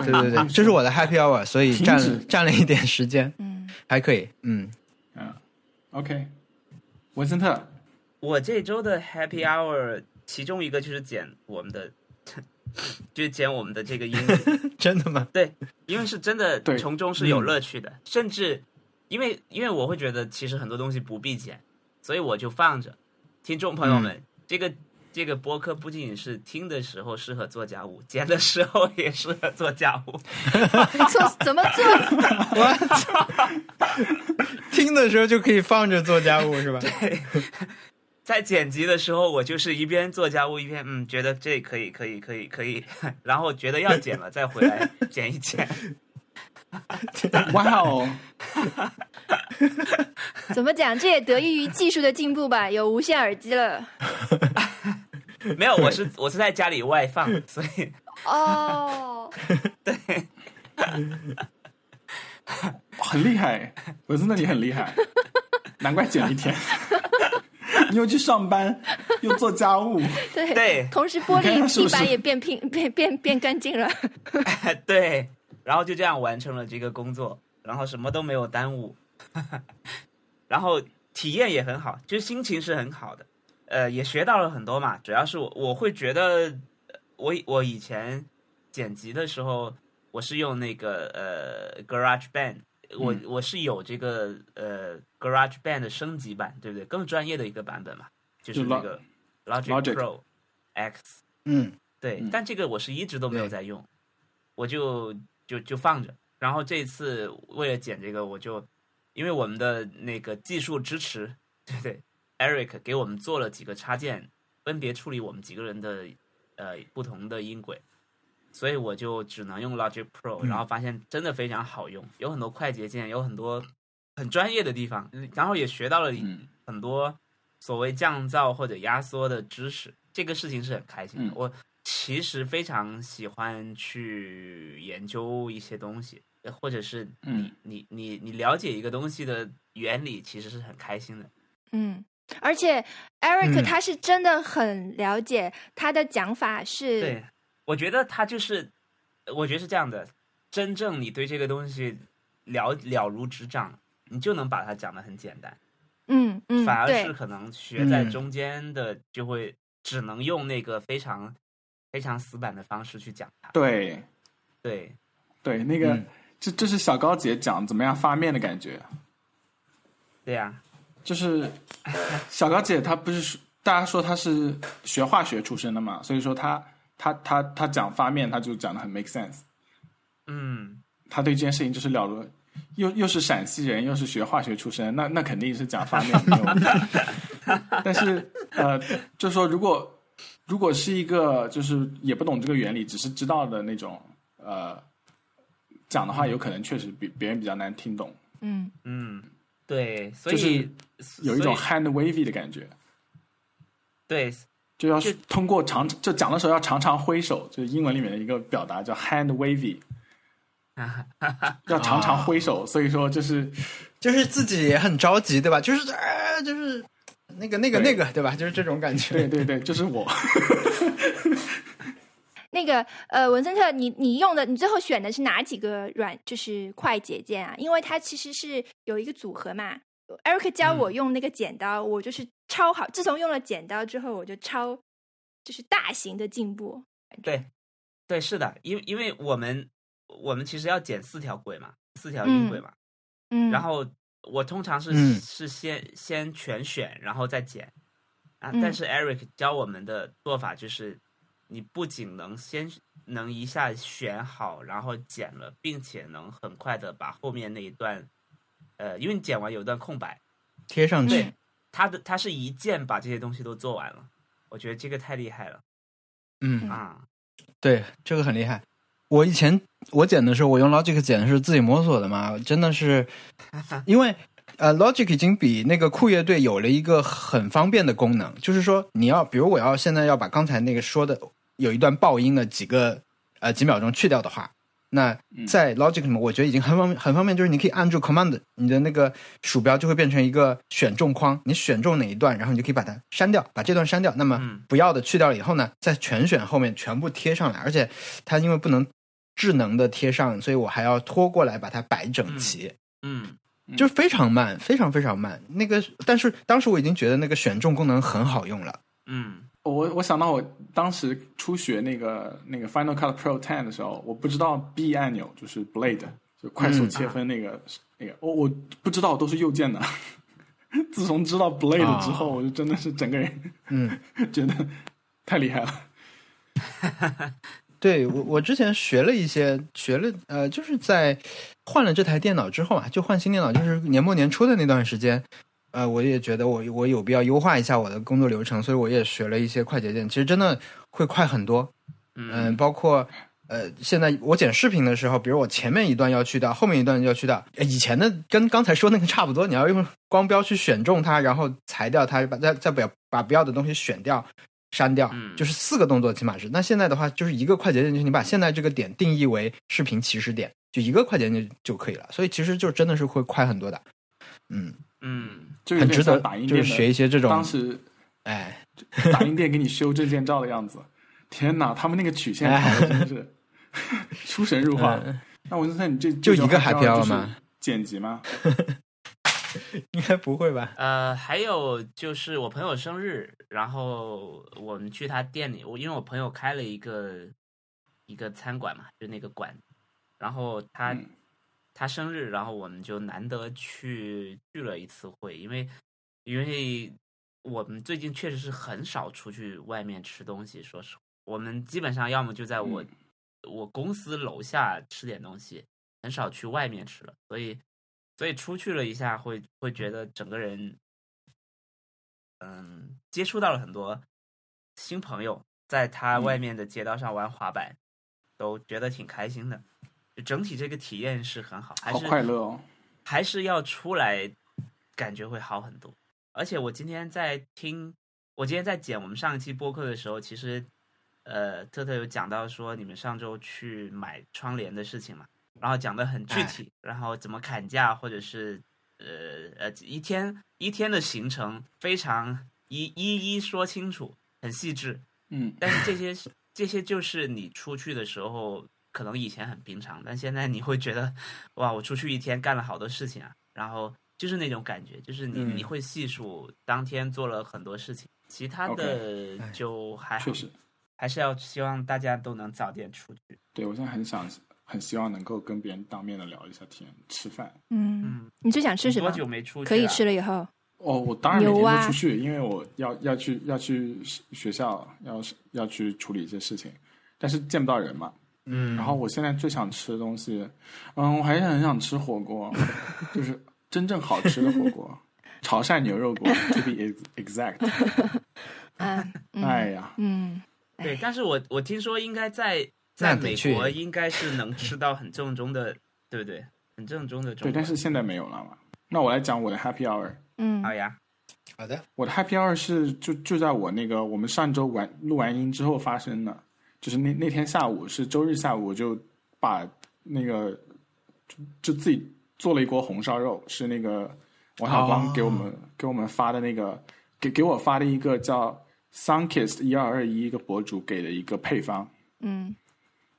对 对对，这是我的 Happy Hour，所以占了占了一点时间，嗯，还可以。嗯，嗯，OK，文森特，我这周的 Happy Hour 其中一个就是剪我们的，就是剪我们的这个音。真的吗？对，因为是真的从中是有乐趣的，甚至因为因为我会觉得其实很多东西不必剪，所以我就放着。听众朋友们，这个这个播客不仅仅是听的时候适合做家务，剪的时候也适合做家务。做怎么做？我操！听的时候就可以放着做家务是吧？对在剪辑的时候，我就是一边做家务一边嗯，觉得这可以可以可以可以，然后觉得要剪了再回来剪一剪。哇哦，怎么讲？这也得益于技术的进步吧？有无线耳机了。没有，我是我是在家里外放，所以哦，对很厉害，我真的你很厉害，难怪剪了一天。你又去上班，又做家务，对对同时玻璃地板也变平变变变干净了。对，然后就这样完成了这个工作，然后什么都没有耽误，然后体验也很好，就是心情是很好的，呃，也学到了很多嘛。主要是我我会觉得，呃我我以前剪辑的时候，我是用那个呃 Garage Band。我嗯我是有这个呃 Garage Band 的升级版，对不对？更专业的一个版本嘛，就是就那个 Logic Logic Pro X。嗯，对，嗯但这个我是一直都没有在用，我就就就放着。然后这一次为了剪这个，我就因为我们的那个技术支持，对对，Eric 给我们做了几个插件，分别处理我们几个人的呃不同的音轨，所以我就只能用 Logic Pro，、嗯然后发现真的非常好用，有很多快捷键，有很多很专业的地方，然后也学到了嗯很多所谓降噪或者压缩的知识，这个事情是很开心的。嗯我其实非常喜欢去研究一些东西，呃或者是你、嗯你你你了解一个东西的原理，其实是很开心的。嗯，而且 Eric 嗯他是真的很了解，他的讲法是对，我觉得他就是，我觉得是这样的，真正你对这个东西了了如指掌，你就能把它讲的很简单。嗯嗯，反而是可能学在嗯中间的，就会只能用那个非常非常死板的方式去讲它。对对，对，那个、嗯这这是小高姐讲怎么样发面的感觉，对呀、就是小高姐她不是说大家说她是学化学出身的嘛，所以说她她她她讲发面，她就讲的很 make sense。嗯，她对这件事情就是了如，又又是陕西人，又是学化学出身，那那肯定是讲发面没有问题。但是呃，就是说如果如果是一个就是也不懂这个原理，只是知道的那种呃讲的话，有可能确实比别人比较难听懂，嗯嗯，对，所就是以有一种 hand wavy 的感觉。对就要就通过常就讲的时候要常常挥手，就是英文里面的一个表达叫 hand wavy，要常常挥手。所以说就是就是自己也很着急，对吧？就是呃，就是那个那个那个，对吧？就是这种感觉。对对对，就是我。那个呃，文森特，你你用的你最后选的是哪几个软就是快捷键啊？因为它其实是有一个组合嘛。Eric 教我用那个剪刀，我就是超好。自从用了剪刀之后，我就超就是大型的进步。对对是的，因为因为我们我们其实要剪四条轨嘛，四条音轨嘛，嗯，然后我通常是、嗯是先先全选，然后再剪啊。嗯但是 Eric 教我们的做法就是，你不仅能先能一下选好，然后剪了，并且能很快的把后面那一段呃，因为你剪完有一段空白，贴上去对，它的他是一键把这些东西都做完了，我觉得这个太厉害了嗯，啊！对，这个很厉害。我以前我剪的时候，我用 Logic 剪的是自己摸索的嘛，真的是，因为呃，Logic 已经比那个酷乐队有了一个很方便的功能，就是说你要，比如我要现在要把刚才那个说的有一段爆音的几个呃几秒钟去掉的话，那在 Logic 里面，我觉得已经很方便很方便，就是你可以按住 Command，你的那个鼠标就会变成一个选中框，你选中哪一段，然后你就可以把它删掉，把这段删掉。那么嗯不要的去掉了以后呢，在全选后面全部贴上来，而且它因为不能智能的贴上，所以我还要拖过来把它摆整齐，嗯就是非常慢，非常非常慢。那个，但是当时我已经觉得那个选中功能很好用了。嗯我我想到我当时初学那个那个 Final Cut Pro Ten 的时候，我不知道 B 按钮就是 Blade，就快速切分那个、那个，我我不知道都是右键的。自从知道 Blade 之后，我就真的是整个人嗯，觉得太厉害了。对我，我之前学了一些，学了呃，就是在换了这台电脑之后嘛，就换新电脑，就是年末年初的那段时间，呃，我也觉得我我有必要优化一下我的工作流程，所以我也学了一些快捷键，其实真的会快很多。嗯、嗯包括呃，现在我剪视频的时候，比如我前面一段要去掉，后面一段要去掉，呃以前的跟刚才说那个差不多，你要用光标去选中它，然后裁掉它，把再再不要把不要的东西选掉。删掉，嗯就是四个动作，起码是。那现在的话，就是一个快捷键，就是你把现在这个点定义为视频起始点，就一个快捷键就就可以了。所以其实就真的是会快很多的，嗯，嗯就有点很值得打印，就是学一些这种当，时哎，打印店给你修证件照的样子。天哪，他们那个曲线调的真的是 出神入化。嗯那我就说你这就一个还 happy hour 吗？剪辑吗？应该不会吧？呃，还有就是我朋友生日，然后我们去他店里，我因为我朋友开了一个一个餐馆嘛，就那个馆，然后他、嗯他生日，然后我们就难得去聚了一次会，因为因为我们最近确实是很少出去外面吃东西，说实话，我们基本上要么就在我、我公司楼下吃点东西，很少去外面吃了，所以所以出去了一下会会觉得整个人，嗯，接触到了很多新朋友，在他外面的街道上玩滑板，都觉得挺开心的。就整体这个体验是很好，还好是快乐哦！还是要出来，感觉会好很多。而且我今天在听，我今天在剪我们上一期播客的时候，其实呃，特特有讲到说你们上周去买窗帘的事情嘛，然后讲的很具体，然后怎么砍价，或者是呃呃一天一天的行程非常一一一说清楚，很细致。嗯，但是这些这些就是你出去的时候，可能以前很平常，但现在你会觉得，哇，我出去一天干了好多事情啊，然后就是那种感觉，就是你、嗯你会细数当天做了很多事情，其他的就还好确实，还是要希望大家都能早点出去。对我现在很想很希望能够跟别人当面的聊一下天，吃饭。嗯，嗯，你最想吃什么多？久没出去、啊？可以吃了以后，哦，我当然每天牛啊都出去，因为我要要去要去学校，要要去处理一些事情，但是见不到人嘛。嗯，然后我现在最想吃的东西，嗯，我还是很想吃火锅，就是真正好吃的火锅，潮汕牛肉锅，to be ex- exact。嗯，嗯哎呀，嗯，对，但是我我听说应该在在美国应该是能吃到很正宗的，对不对？很正宗的中对，但是现在没有了嘛。那我来讲我的 happy hour。嗯。好呀，好的，我的 happy hour 是就就在我那个我们上周完录完音之后发生的，就是那那天下午是周日下午，我就把那个就就自己做了一锅红烧肉，是那个王小光哦给我们、给我们发的那个给给我发的一个叫 Sunkist 一二二一一个博主给的一个配方，嗯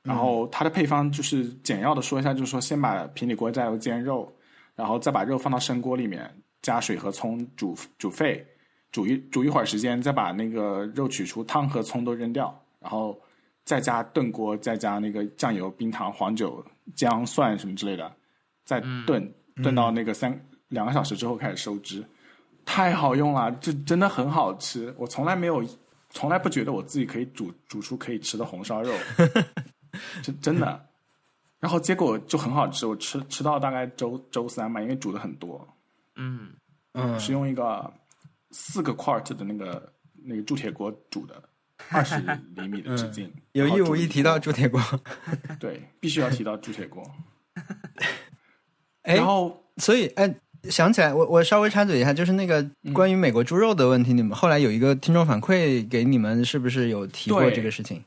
然后它的配方就是简要的说一下，就是说先把平底锅加油煎肉，然后再把肉放到生锅里面，加水和葱煮煮沸，煮一煮一会儿时间，再把那个肉取出，汤和葱都扔掉，然后再加炖锅，再加那个酱油、冰糖、黄酒、姜、蒜什么之类的，再炖、炖到那个三两个小时之后开始收汁，太好用了，这真的很好吃，我从来没有。从来不觉得我自己可以煮煮出可以吃的红烧肉，真真的，然后结果就很好吃，我吃吃到大概周周三嘛，因为煮的很多，嗯，嗯，是用一个四个 quart 的那个那个铸铁锅煮的，二十厘米的直径。嗯有意无意提到铸铁锅。对，必须要提到铸铁锅。哎然，后所以哎，想起来，我我稍微插嘴一下，就是那个嗯关于美国猪肉的问题，你们后来有一个听众反馈给你们，是不是有提过这个事情？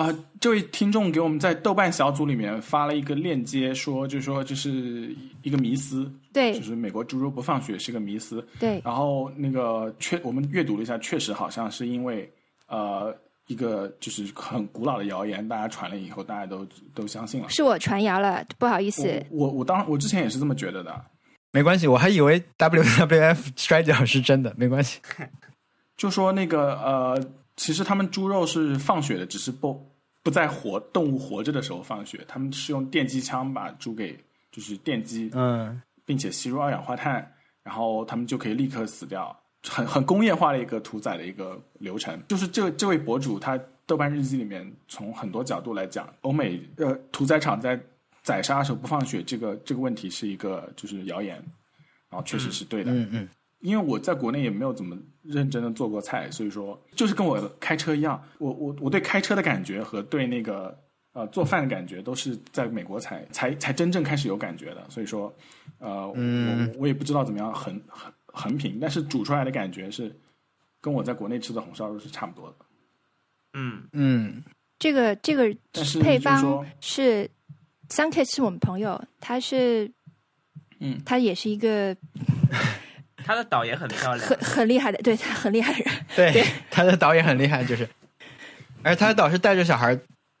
啊、这位听众给我们在豆瓣小组里面发了一个链接，说就说这是一个迷思，对就是美国猪肉不放血是个迷思。对，然后那个确我们阅读了一下，确实好像是因为呃一个就是很古老的谣言，大家传了以后，大家都都相信了。是我传谣了，不好意思。我我我当我之前也是这么觉得的，没关系，我还以为 WWF 摔跤是真的，没关系。就说那个呃，其实他们猪肉是放血的，只是不不在活动物活着的时候放血，他们是用电击枪把猪给就是电击，嗯并且吸入二氧化碳，然后他们就可以立刻死掉，很很工业化的一个屠宰的一个流程。就是这这位博主他豆瓣日记里面从很多角度来讲，欧美呃屠宰场在宰杀的时候不放血这个这个问题是一个就是谣言，然后确实是对的。嗯嗯，因为我在国内也没有怎么认真的做过菜，所以说就是跟我开车一样，我我我对开车的感觉和对那个呃做饭的感觉都是在美国才才才真正开始有感觉的，所以说呃、嗯我我也不知道怎么样横横横评，但是煮出来的感觉是跟我在国内吃的红烧肉是差不多的，嗯，嗯。这个这个配方是 n k 是我们朋友，他是嗯。他也是一个他的导演很漂亮很，很厉害的，对他很厉害的人。对，对他的导演很厉害，就是，而他的导是带着小孩，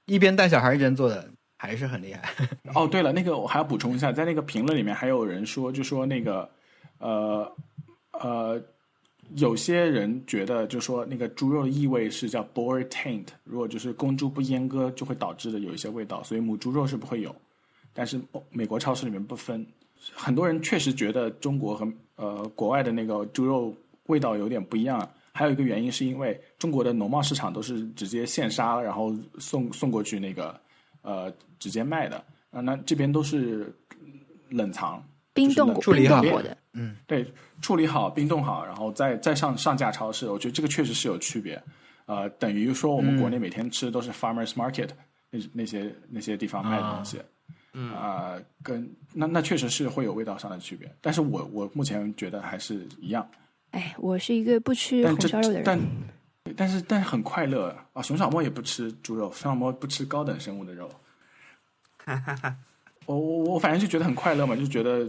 一边带小孩一边做的，还是很厉害。哦，对了，那个我还要补充一下，在那个评论里面还有人说，就说那个呃呃，有些人觉得就说那个猪肉的异味是叫 boar taint，如果就是公猪不阉割就会导致的有一些味道，所以母猪肉是不会有，但是哦美国超市里面不分。很多人确实觉得中国和呃国外的那个猪肉味道有点不一样，还有一个原因是因为中国的农贸市场都是直接现杀，然后送送过去那个呃直接卖的，啊，那这边都是冷藏，冰冻过、处理好。冰冻过的，对，处理好、冰冻好，然后再再上上架超市，我觉得这个确实是有区别。呃，等于说我们国内每天吃的都是 farmers market、那那些那些地方卖的东西，嗯啊、跟那那确实是会有味道上的区别。但是我我目前觉得还是一样，哎，我是一个不吃红烧肉的人，但但是但是很快乐啊！熊小莫也不吃猪肉，熊小莫不吃高等生物的肉。哈哈哈我我我反正就觉得很快乐嘛，就觉得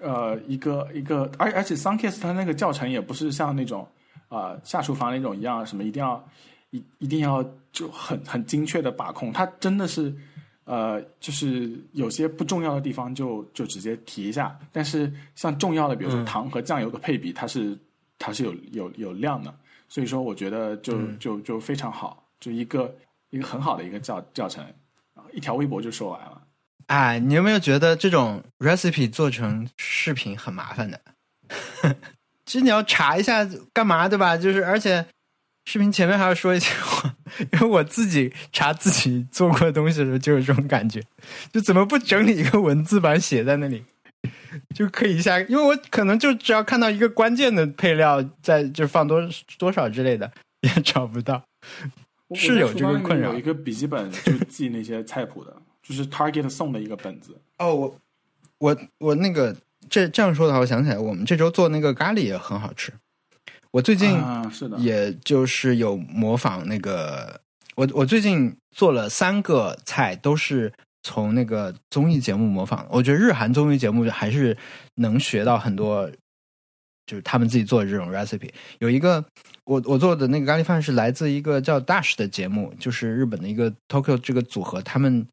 呃一个一个，而而且 Sunkiss 它那个教程也不是像那种啊、呃下厨房那种一样，什么一定要一一定要就很很精确的把控，它真的是呃就是有些不重要的地方就就直接提一下，但是像重要的，比如说糖和酱油的配比，它是它是有有有量的，所以说我觉得就就就非常好，就一个一个很好的一个教教程，啊一条微博就说完了。哎，你有没有觉得这种 recipe 做成视频很麻烦的？其实你要查一下干嘛，对吧？就是而且视频前面还要说一些话，因为我自己查自己做过的东西的时候就有这种感觉，就怎么不整理一个文字版写在那里，就可以一下，因为我可能就只要看到一个关键的配料，在就放多多少之类的，也找不到。是有这个困扰有一个笔记本就记那些菜谱的，就是 Target 送的一个本子。哦，我我我那个这这样说的话，我想起来，我们这周做那个咖喱也很好吃。我最近啊，是的，也就是有模仿那个，我我最近做了三个菜，都是从那个综艺节目模仿的。我觉得日韩综艺节目还是能学到很多，就是他们自己做的这种 recipe。有一个我我做的那个咖喱饭是来自一个叫 Dash 的节目，就是日本的一个 Tokyo 这个组合，他们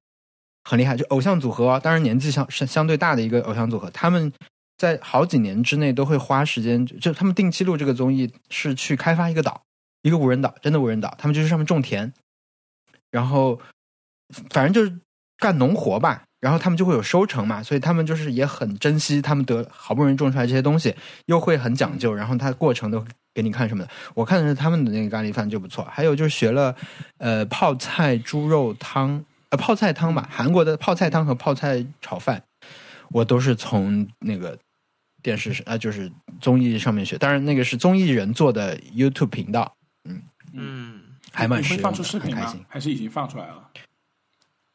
很厉害，就偶像组合、哦，当然年纪相相相对大的一个偶像组合，他们在好几年之内都会花时间，就他们定期录这个综艺是去开发一个岛，一个无人岛，真的无人岛，他们就是上面种田，然后反正就是干农活吧，然后他们就会有收成嘛，所以他们就是也很珍惜他们得好不容易种出来这些东西，又会很讲究，然后他过程都给你看什么的。我看的是他们的那个咖喱饭就不错，还有就是学了呃泡菜猪肉汤，呃泡菜汤吧，韩国的泡菜汤和泡菜炒饭，我都是从那个电视上啊、就是综艺上面学，当然那个是综艺人做的 YouTube 频道，嗯嗯，还蛮你会放实用的，出视频吗很开心。？还是已经放出来了？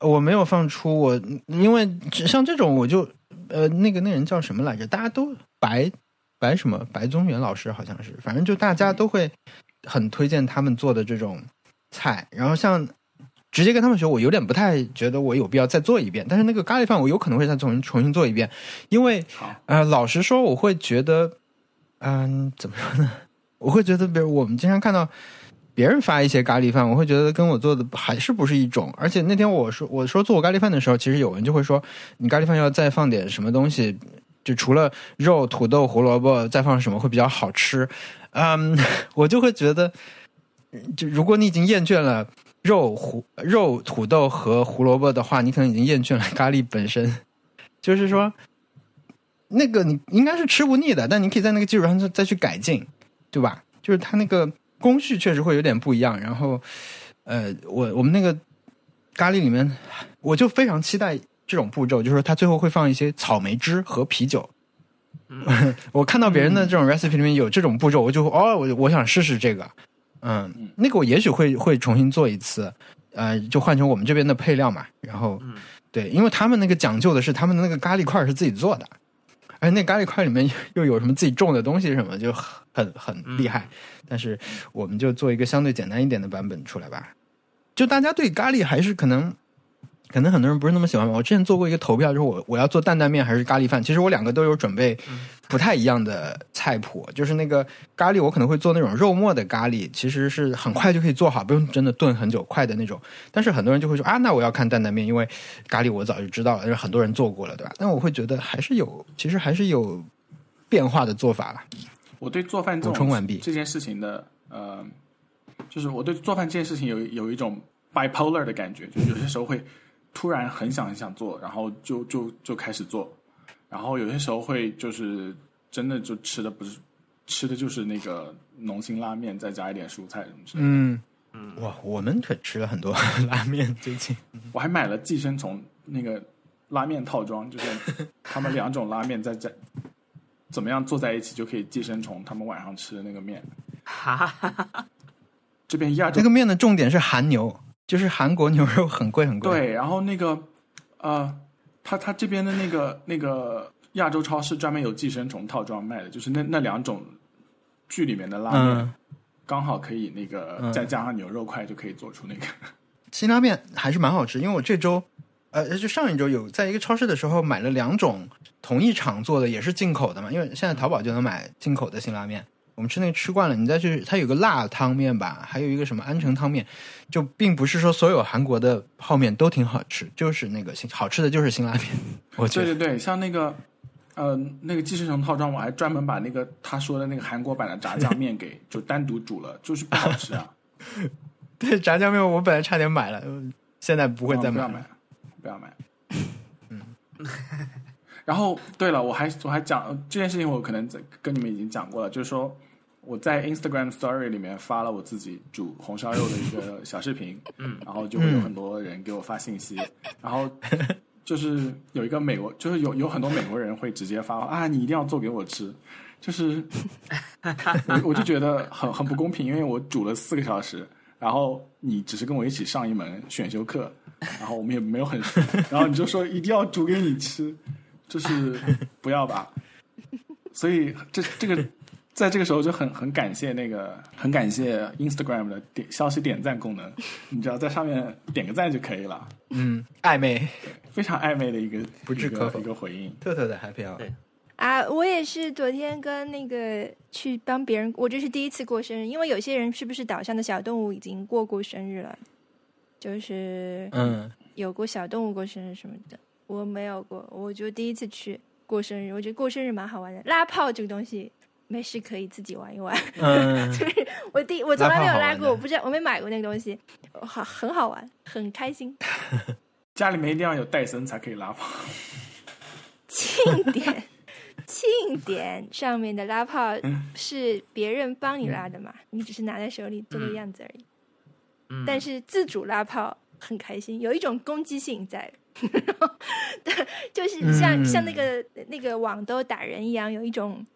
我没有放出我，因为像这种我就呃，那个那人叫什么来着？大家都白白什么白宗元老师好像是，反正就大家都会很推荐他们做的这种菜。然后像直接跟他们学，我有点不太觉得我有必要再做一遍。但是那个咖喱饭，我有可能会再重新重新做一遍，因为，呃，老实说，我会觉得，嗯、怎么说呢？我会觉得，比如我们经常看到别人发一些咖喱饭，我会觉得跟我做的还是不是一种。而且那天我说我说做我咖喱饭的时候，其实有人就会说，你咖喱饭要再放点什么东西，就除了肉、土豆、胡萝卜，再放什么会比较好吃。嗯，我就会觉得，就如果你已经厌倦了肉、胡肉、土豆和胡萝卜的话，你可能已经厌倦了咖喱本身。就是说，那个你应该是吃不腻的，但你可以在那个基础上再再去改进，对吧？就是它那个工序确实会有点不一样。然后，呃，我我们那个咖喱里面，我就非常期待这种步骤，就是说它最后会放一些草莓汁和啤酒。我看到别人的这种 recipe 里面有这种步骤，我就哦，我我想试试这个。嗯，那个我也许会会重新做一次，呃，就换成我们这边的配料嘛。然后，嗯对，因为他们那个讲究的是他们的那个咖喱块是自己做的，而且那咖喱块里面又有什么自己种的东西什么，就很很厉害。但是我们就做一个相对简单一点的版本出来吧。就大家对咖喱还是可能，可能很多人不是那么喜欢吧。我之前做过一个投票，就是我我要做担担面还是咖喱饭。其实我两个都有准备不太一样的菜谱，就是那个咖喱我可能会做那种肉末的咖喱，其实是很快就可以做好，不用真的炖很久，快的那种。但是很多人就会说啊，那我要看担担面，因为咖喱我早就知道了，就是很多人做过了，对吧？但我会觉得还是有，其实还是有变化的做法了。我对做饭补充完毕这件事情的，呃，就是我对做饭这件事情有有一种 bipolar 的感觉，就有些时候会突然很想很想做，然后就就就开始做，然后有些时候会就是真的就吃的不是吃的就是那个浓心拉面，再加一点蔬菜什么之类的。嗯嗯，哇，我们可吃了很多拉面，最近。我还买了寄生虫那个拉面套装，就是他们两种拉面在在怎么样做在一起就可以寄生虫他们晚上吃的那个面。哈哈哈哈，这边亚洲这个面的重点是含牛，就是韩国牛肉很贵很贵。，对，然后那个呃，他他这边的那个那个亚洲超市专门有寄生虫套装卖的，就是那那两种剧里面的拉面，嗯，刚好可以那个、嗯再加上牛肉块就可以做出那个。辛拉面还是蛮好吃，因为我这周，呃，就上一周有在一个超市的时候买了两种同一厂做的，也是进口的嘛，因为现在淘宝就能买进口的辛拉面。我们吃那个吃惯了，你再去，它有个辣汤面吧，还有一个什么安城汤面，就并不是说所有韩国的泡面都挺好吃，就是那个新好吃的就是辛拉面，我觉得。对对对，像那个呃那个寄生虫套装，我还专门把那个他说的那个韩国版的炸酱面给就单独煮了，就是不好吃啊，对炸酱面，我本来差点买了，嗯现在不会再买了。哦不要买，不要买。嗯。然后，对了，我还我还讲这件事情，我可能在跟你们已经讲过了，就是说我在 Instagram Story 里面发了我自己煮红烧肉的一个小视频，嗯，然后就会有很多人给我发信息，然后就是有一个美国，就是有有很多美国人会直接发啊，你一定要做给我吃，就是我我就觉得很很不公平，因为我煮了四个小时，然后你只是跟我一起上一门选修课，然后我们也没有很熟，然后你就说一定要煮给你吃，就是不要吧。所以这这个在这个时候就很很感谢那个很感谢 Instagram 的点消息点赞功能，你只要在上面点个赞就可以了，嗯，暧昧，非常暧昧的一个不置可否。一个一个回应。特特的 happy hour。对。啊，我也是昨天跟那个去帮别人，我这是第一次过生日，因为有些人是不是岛上的小动物已经过过生日了，就是嗯，有过小动物过生日什么的，我没有过，我就第一次去过生日，我觉得过生日蛮好玩的。拉炮这个东西，没事可以自己玩一玩。嗯，就是我第我从来没有拉过，我不知道我没买过那个东西，好很好玩，很开心。家里面一定要有戴森才可以拉炮。庆典，庆典上面的拉炮是别人帮你拉的嘛，你只是拿在手里做个样子而已。嗯但是自主拉炮很开心，有一种攻击性在，就是像、嗯像那个那个网兜打人一样，有一种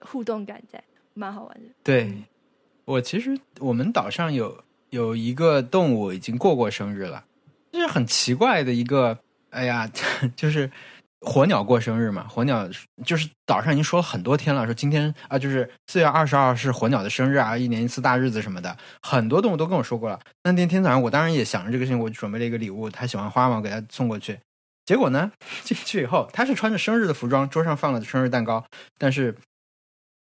互动感在，蛮好玩的。对，我其实我们岛上有有一个动物已经过过生日了，就是很奇怪的一个，哎呀，就是火鸟过生日嘛。火鸟就是岛上已经说了很多天了，说今天啊，就是四月二十二是火鸟的生日啊，一年一次大日子什么的，很多动物都跟我说过了。那那天早上我当然也想着这个事情，我准备了一个礼物，他喜欢花嘛，我给他送过去。结果呢，进去以后，他是穿着生日的服装，桌上放了生日蛋糕，但是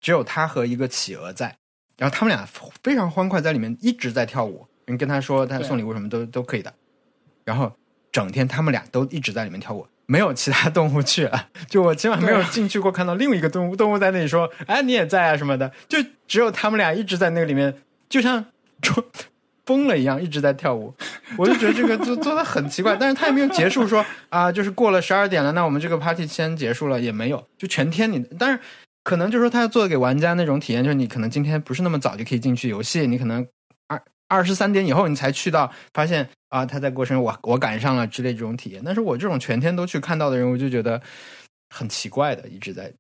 只有他和一个企鹅在，然后他们俩非常欢快，在里面一直在跳舞。你跟他说他送礼物什么都都可以的，然后整天他们俩都一直在里面跳舞，没有其他动物去了。就我起码没有进去过，看到另一个动物动物在那里说：“哎，你也在啊什么的。”就只有他们俩一直在那个里面，就像说疯了一样，一直在跳舞。我就觉得这个做做的很奇怪，但是他也没有结束说啊，就是过了十二点了，那我们这个 party 先结束了，也没有，就全天你，但是可能就是说他要做给玩家那种体验，就是你可能今天不是那么早就可以进去游戏，你可能二二十三点以后你才去到，发现啊他在过生日，我我赶上了之类这种体验。但是我这种全天都去看到的人，我就觉得很奇怪的，一直在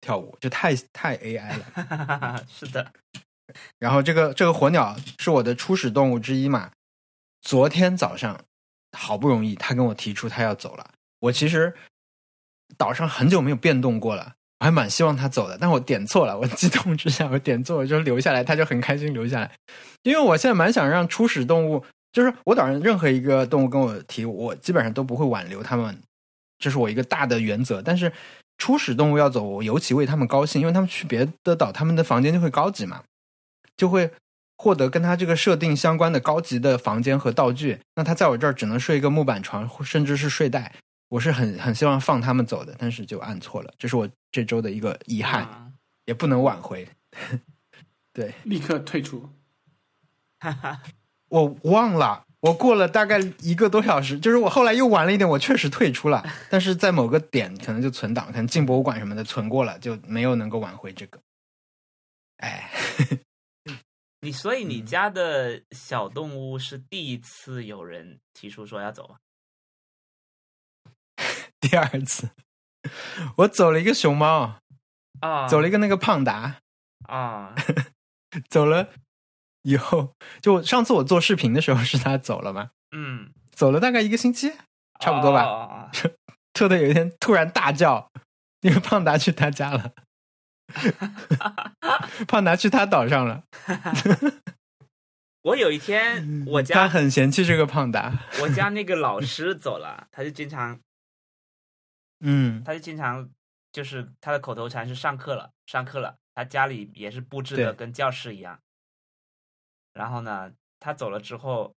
跳舞，就太太 AI 了。是的，然后这个这个火鸟是我的初始动物之一嘛。昨天早上好不容易他跟我提出他要走了，我其实岛上很久没有变动过了，我还蛮希望他走的，但我点错了，我激动之下我点错了，就留下来，他就很开心留下来。因为我现在蛮想让初始动物，就是我岛上任何一个动物跟我提，我基本上都不会挽留他们，这是我一个大的原则。但是初始动物要走，我尤其为他们高兴，因为他们去别的岛，他们的房间就会高级嘛，就会获得跟他这个设定相关的高级的房间和道具。那他在我这儿只能睡一个木板床，甚至是睡袋。我是很很希望放他们走的，但是就按错了，这是我这周的一个遗憾，啊也不能挽回。对立刻退出。哈 哈我忘了，我过了大概一个多小时，就是我后来又晚了一点，我确实退出了，但是在某个点可能就存档，可能进博物馆什么的存过了，就没有能够挽回这个。哎，你所以你嗯家的小动物是第一次有人提出说要走吗？第二次，我走了一个熊猫，啊，走了一个那个胖达，啊，走了以后，就上次我做视频的时候是他走了嘛，嗯，走了大概一个星期，差不多吧。吧。特的有一天突然大叫，因为胖达去他家了，胖达去他岛上了，我有一天，我家他家很嫌弃这个胖达，我家那个老师走了，他就经常嗯，他就经常就是他的口头禅是上课了，上课了。他家里也是布置的跟教室一样。然后呢，他走了之后，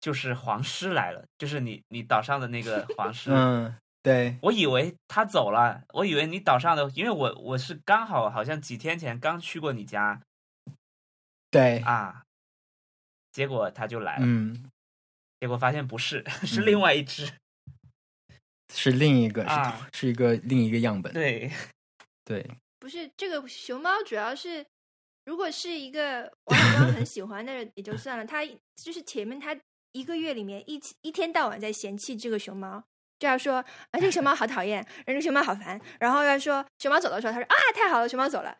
就是黄狮来了，就是你你岛上的那个黄 狮。嗯，对，我以为他走了，我以为你岛上的，因为我我是刚好好像几天前刚去过你家对，啊，结果他就来了，嗯，结果发现不是，是嗯另外一只。是另一个，是、啊。是一个另一个样本，对，对，不是这个熊猫，主要是如果是一个王小光很喜欢的人也就算了，他就是前面他一个月里面一一天到晚在嫌弃这个熊猫，就要说啊这个熊猫好讨厌，人这个熊猫好烦，然后要说熊猫走的时候，他说啊太好了，熊猫走了，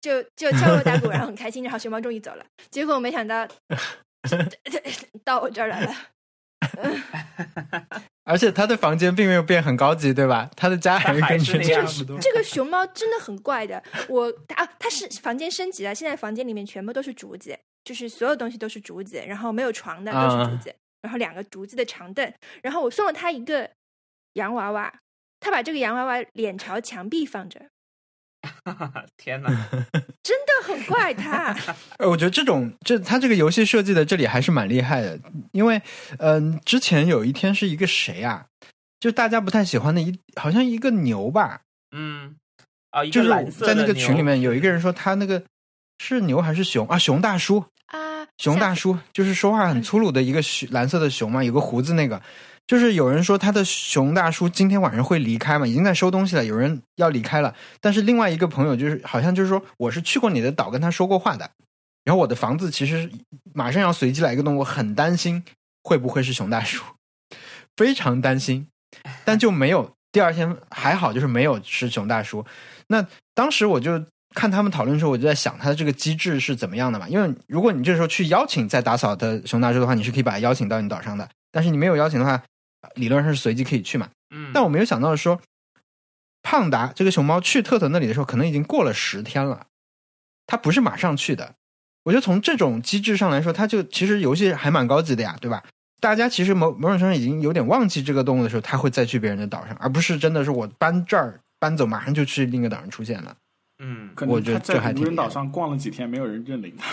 就就敲锣打鼓，然后很开心，然后熊猫终于走了，结果没想到 到我这儿来了。而且他的房间并没有变很高级，对吧？他的家还是还跟是那样这差不多。这个熊猫真的很怪的，我啊，它是房间升级了，现在房间里面全部都是竹子，就是所有东西都是竹子，然后没有床的都是竹子，然后两个竹子的长凳，然后我送了他一个洋娃娃，他把这个洋娃娃脸朝墙壁放着，天哪！真的很怪他。呃，我觉得这种这他这个游戏设计的这里还是蛮厉害的，因为嗯、之前有一天是一个谁啊，就大家不太喜欢的一，好像一个牛吧，嗯，啊，一就是在那个群里面有一个人说他那个是牛还是熊啊？熊大叔，啊，熊大叔就是说话很粗鲁的一个熊蓝色的熊嘛，有个胡子那个。就是有人说他的熊大叔今天晚上会离开嘛，已经在收东西了，有人要离开了。但是另外一个朋友就是好像就是说我是去过你的岛跟他说过话的，然后我的房子其实马上要随机来一个动物，很担心会不会是熊大叔，非常担心，但就没有。第二天还好，就是没有是熊大叔。那当时我就看他们讨论的时候，我就在想，他的这个机制是怎么样的嘛？因为如果你这时候去邀请在打扫的熊大叔的话，你是可以把他邀请到你岛上的。但是你没有邀请的话，理论上是随机可以去嘛。嗯，但我没有想到说，胖达这个熊猫去特特那里的时候，可能已经过了十天了，它不是马上去的。我觉得从这种机制上来说，它就其实游戏还蛮高级的呀，对吧？大家其实某某种程度上已经有点忘记这个动物的时候，它会再去别人的岛上，而不是真的是我搬这儿搬走，马上就去另一个岛上出现了。嗯，可我觉得能他在无人岛上逛了几天，没有人认领他。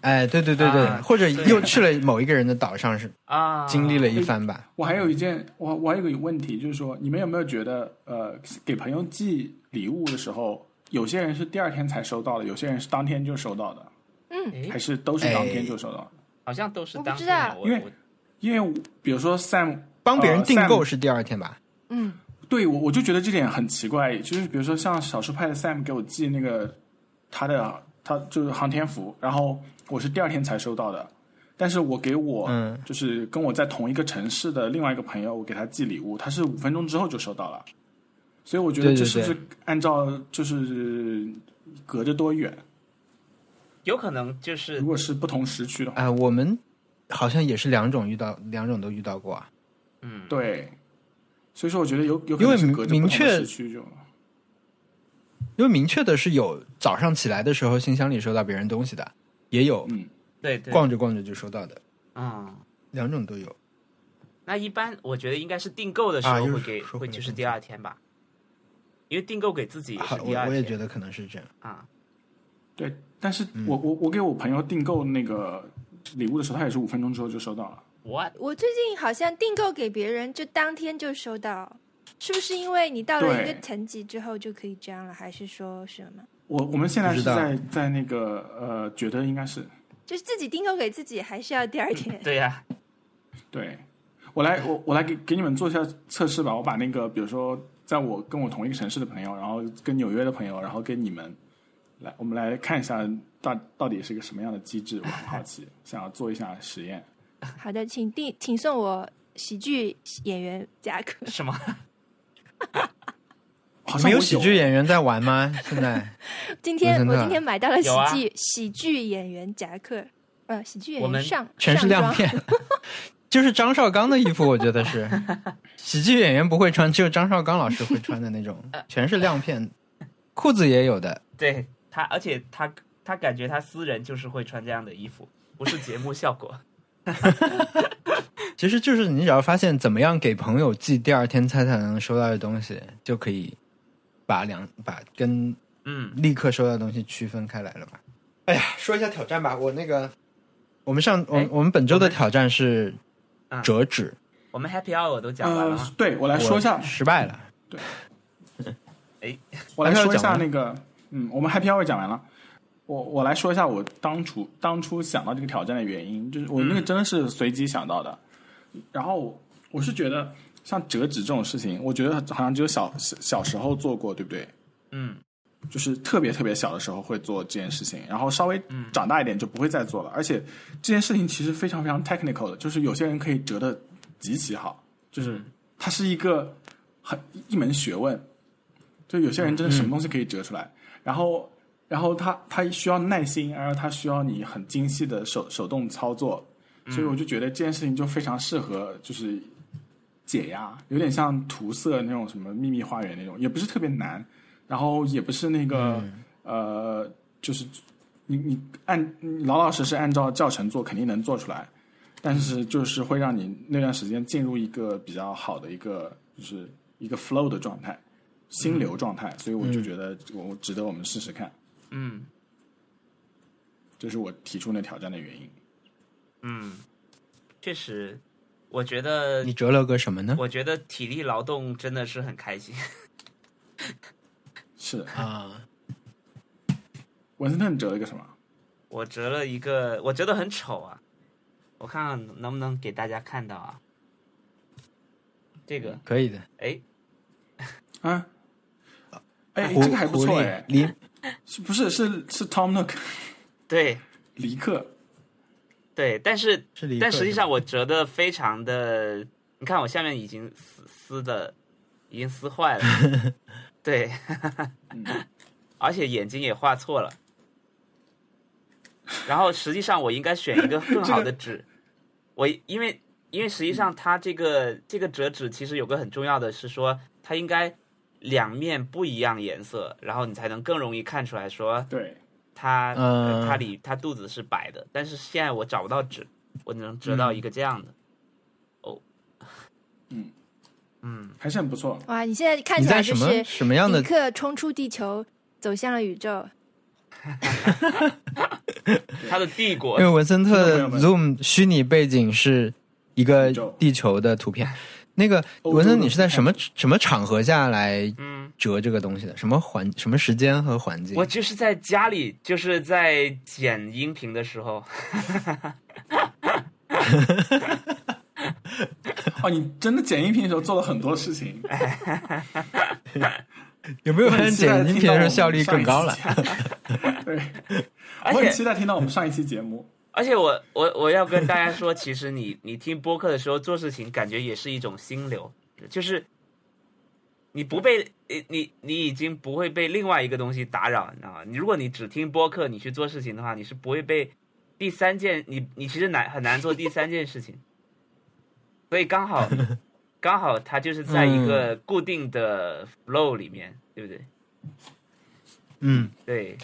哎，对对对对，啊或者又去了某一个人的岛上，是啊，经历了一番吧。我还有一件，我我还有一个问题，就是说，你们有没有觉得，呃，给朋友寄礼物的时候，有些人是第二天才收到的，有些人是当天就收到的，嗯，还是都是当天就收到的？好像都是我不当天知道因为因为比如说 Sam 帮别人订购是第二天吧？嗯，对我我就觉得这点很奇怪，就是比如说像少数派的 Sam 给我寄那个他的他就是航天服，然后我是第二天才收到的，但是我给我、嗯就是跟我在同一个城市的另外一个朋友，我给他寄礼物，他是五分钟之后就收到了，所以我觉得这是不是按照就是隔着多远？有可能就是如果是不同时区的话，哎、我们好像也是两种遇到，两种都遇到过啊。嗯，对，所以说我觉得有有可因为能是明确时区就。因为明确的是有早上起来的时候信箱里收到别人东西的，也有嗯，对对，逛着逛着就收到的，嗯。两种都有。那一般我觉得应该是订购的时候会给，会就是第二天吧，因为订购给自己也，是第二天。我我也觉得可能是这样。啊，对，但是嗯我我我给我朋友订购那个礼物的时候，他也是五分钟之后就收到了。我我最近好像订购给别人，就当天就收到，是不是因为你到了一个层级之后就可以这样了，还是说什么？我我们现在是在在那个呃，觉得应该是就是自己订购给自己，还是要第二天？对呀、对。我来我我来给给你们做一下测试吧。我把那个比如说在我跟我同一个城市的朋友，然后跟纽约的朋友，然后跟你们来，我们来看一下到到底是个什么样的机制。我很好奇，想要做一下实验。好的，请定，请送我喜剧演员夹克。什么？好像我没有喜剧演员在玩吗？现在今天我今天买到了喜剧、喜剧演员夹克，呃，喜剧演我们员上全是亮片，就是张绍刚的衣服，我觉得是喜剧演员不会穿，只有张绍刚老师会穿的那种，全是亮片，裤子也有的。对他，而且他他感觉他私人就是会穿这样的衣服，不是节目效果。其实就是你只要发现怎么样给朋友寄第二天才才能收到的东西，就可以把两把跟嗯，立刻收到的东西区分开来了吧？哎呀，说一下挑战吧，我那个我们上我哎我们本周的挑战是啊折纸，我们 Happy Hour 都讲完了呃？，对我来说一下，失败了。对 我来说一下那个，嗯，我们 Happy Hour 讲完了。我我来说一下我当初当初想到这个挑战的原因，就是我那个真的是随机想到的。然后我是觉得像折纸这种事情，我觉得好像只有小小小时候做过，对不对？嗯就是特别特别小的时候会做这件事情，然后稍微长大一点就不会再做了。而且这件事情其实非常非常 technical 的，就是有些人可以折的极其好，就是它是一个很一门学问。就有些人真的什么东西可以折出来，然后然后它它需要耐心，然后它需要你很精细的手手动操作，所以我就觉得这件事情就非常适合就是解压，有点像涂色那种什么秘密花园那种，也不是特别难，然后也不是那个、呃，就是你你按你老老实实按照教程做，肯定能做出来，但是就是会让你那段时间进入一个比较好的一个就是一个 flow 的状态，心流状态，所以我就觉得我值得我们试试看，嗯这是我提出那挑战的原因。嗯，确实，我觉得你折了个什么呢？我觉得体力劳动真的是很开心。是啊，文森特你折了一个什么？我折了一个，我觉得很丑啊，我看看能不能给大家看到啊。这个，可以的。哎，啊？哎，狐这个还不错哎，离是不是是是 Tom Nook？对，离克，对，但是是但实际上我折的非常的，你看我下面已经撕撕的，已经撕坏了，对，嗯。而且眼睛也画错了。然后实际上我应该选一个更好的纸，我因为因为实际上它这个这个折纸其实有个很重要的是说，它应该两面不一样颜色，然后你才能更容易看出来说对，它、它里它肚子是白的，但是现在我找不到纸，我只能折到一个这样的。哦，嗯。嗯，还是很不错。哇，你现在看起来就是什么样的立刻冲出地球，走向了宇宙。他的帝国。因为文森特 Zoom 虚拟背景是一个地球的图片。那个文森，你是在什么什么场合下来嗯，折这个东西的？什么环什么时间和环境我？就是在家里，就是在剪音频的时候，哦，你真的剪音频的时候做了很多事情，有没有发现剪音频的时候效率更高了？对，我很期待听到我们上一期节目。而且我我我要跟大家说，其实你你听播客的时候做事情，感觉也是一种心流，就是你不被你你你已经不会被另外一个东西打扰，你知道吗？你如果你只听播客，你去做事情的话，你是不会被第三件你你其实难很难做第三件事情，所以刚好 刚好它就是在一个固定的 flow 里面，对不对？嗯，对，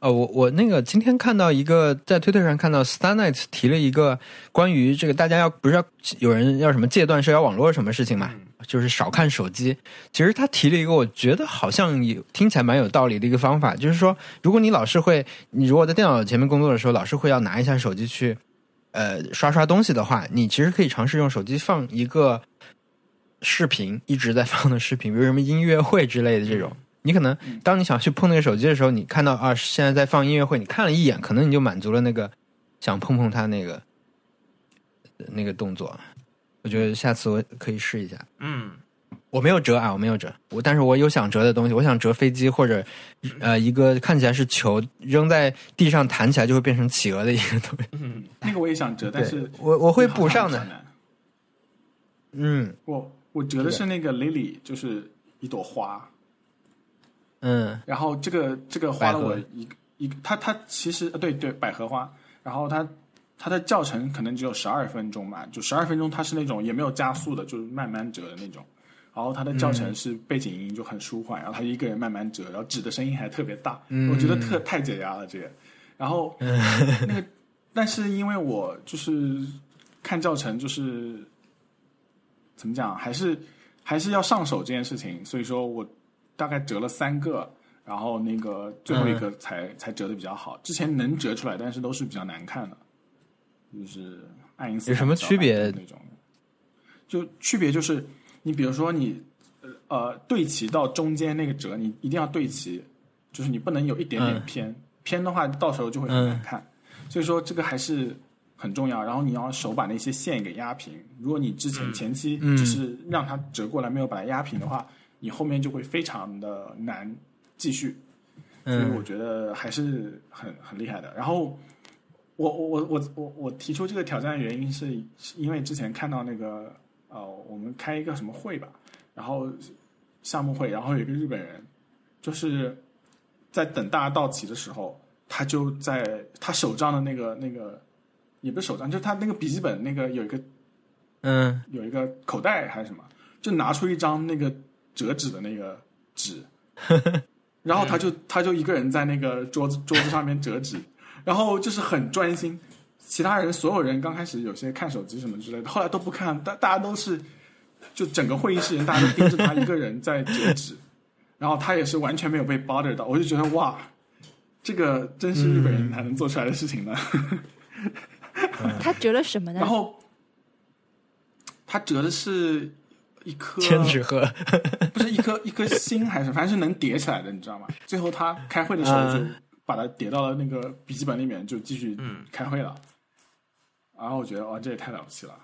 呃，我我那个今天看到一个在推特上看到 Starnight 提了一个关于这个大家要不是要有人要什么戒断社交网络什么事情嘛，嗯就是少看手机。其实他提了一个我觉得好像有听起来蛮有道理的一个方法，就是说如果你老是会，你如果在电脑前面工作的时候老是会要拿一下手机去呃刷刷东西的话，你其实可以尝试用手机放一个视频一直在放的视频，比如什么音乐会之类的这种。你可能当你想去碰那个手机的时候，你看到啊现在在放音乐会，你看了一眼，可能你就满足了那个想碰碰它那个那个动作。我觉得下次我可以试一下。嗯。我没有折啊，我没有折，我但是我有想折的东西，我想折飞机或者呃一个看起来是球扔在地上弹起来就会变成企鹅的一个东西。嗯那个我也想折，但是我我会补上的嗯我我折的是那个 lily，就是一朵花，嗯然后这个这个花了我一个一个，它它其实呃对对百合花，然后它它的教程可能只有十二分钟吧，就十二分钟，它是那种也没有加速的，就是慢慢折的那种。然后它的教程是背景音就很舒缓，然后他一个人慢慢折，然后纸的声音还特别大，嗯我觉得特太解压了这个。然后那个，但是因为我就是看教程，就是怎么讲，还是还是要上手这件事情，所以说我大概折了三个，然后那个最后一个才、才折的比较好。之前能折出来，但是都是比较难看的，就是爱因斯坦有什么区别那种？就区别就是，你比如说你呃对齐到中间那个折，你一定要对齐，就是你不能有一点点嗯偏，偏的话到时候就会很难看。所以说这个还是很重要。然后你要手把那些线给压平。如果你之前前期嗯只是让它折过来，没有把它压平的话，你后面就会非常的难继续。所以我嗯觉得还是很很厉害的。然后我我我我我我提出这个挑战的原因是，因为之前看到那个呃，我们开一个什么会吧，然后项目会，然后有一个日本人，就是在等大家到齐的时候，他就在他手账的那个那个也不是手账，就是他那个笔记本那个有一个嗯有一个口袋还是什么，就拿出一张那个折纸的那个纸，然后他就他就一个人在那个桌子桌子上面折纸，然后就是很专心。其他人所有人刚开始有些看手机什么之类的，后来都不看，大大家都是就整个会议室人大家都盯着他一个人在折纸，然后他也是完全没有被 bother 到，我就觉得哇，这个真是日本人才能做出来的事情呢。他折了什么呢？然后他折的是一颗 千纸鹤，不是一颗一颗心还是反正是能叠起来的，你知道吗？最后他开会的时候就嗯把它叠到了那个笔记本里面，就继续嗯开会了。然后我觉得哇，这也太了不起了。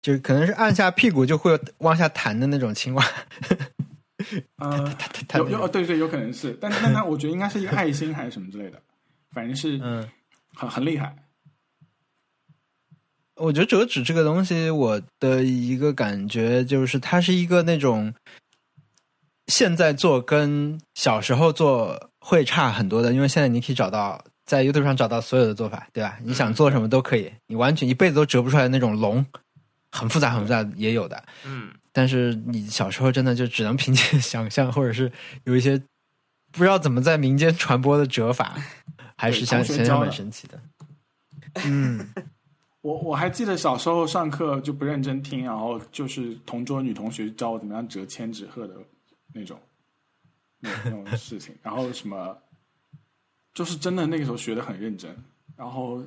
就可能是按下屁股就会往下弹的那种青蛙。呃，弹有有哦对对，有可能是，但但他我觉得应该是一个爱心还是什么之类的。反正是嗯，很很厉害。我觉得折纸这个东西，我的一个感觉就是它是一个那种现在做跟小时候做会差很多的，因为现在你可以找到在 YouTube 上找到所有的做法，对吧？你想做什么都可以，你完全一辈子都折不出来的那种龙，很复杂很复杂也有的。嗯，但是你小时候真的就只能凭借 想象，或者是有一些不知道怎么在民间传播的折法，还是想同学教的想想蛮神奇的。嗯，我我还记得小时候上课就不认真听，然后就是同桌女同学教我怎么样折千纸鹤的那种那那种 事情，然后什么就是真的那个时候学的很认真，然后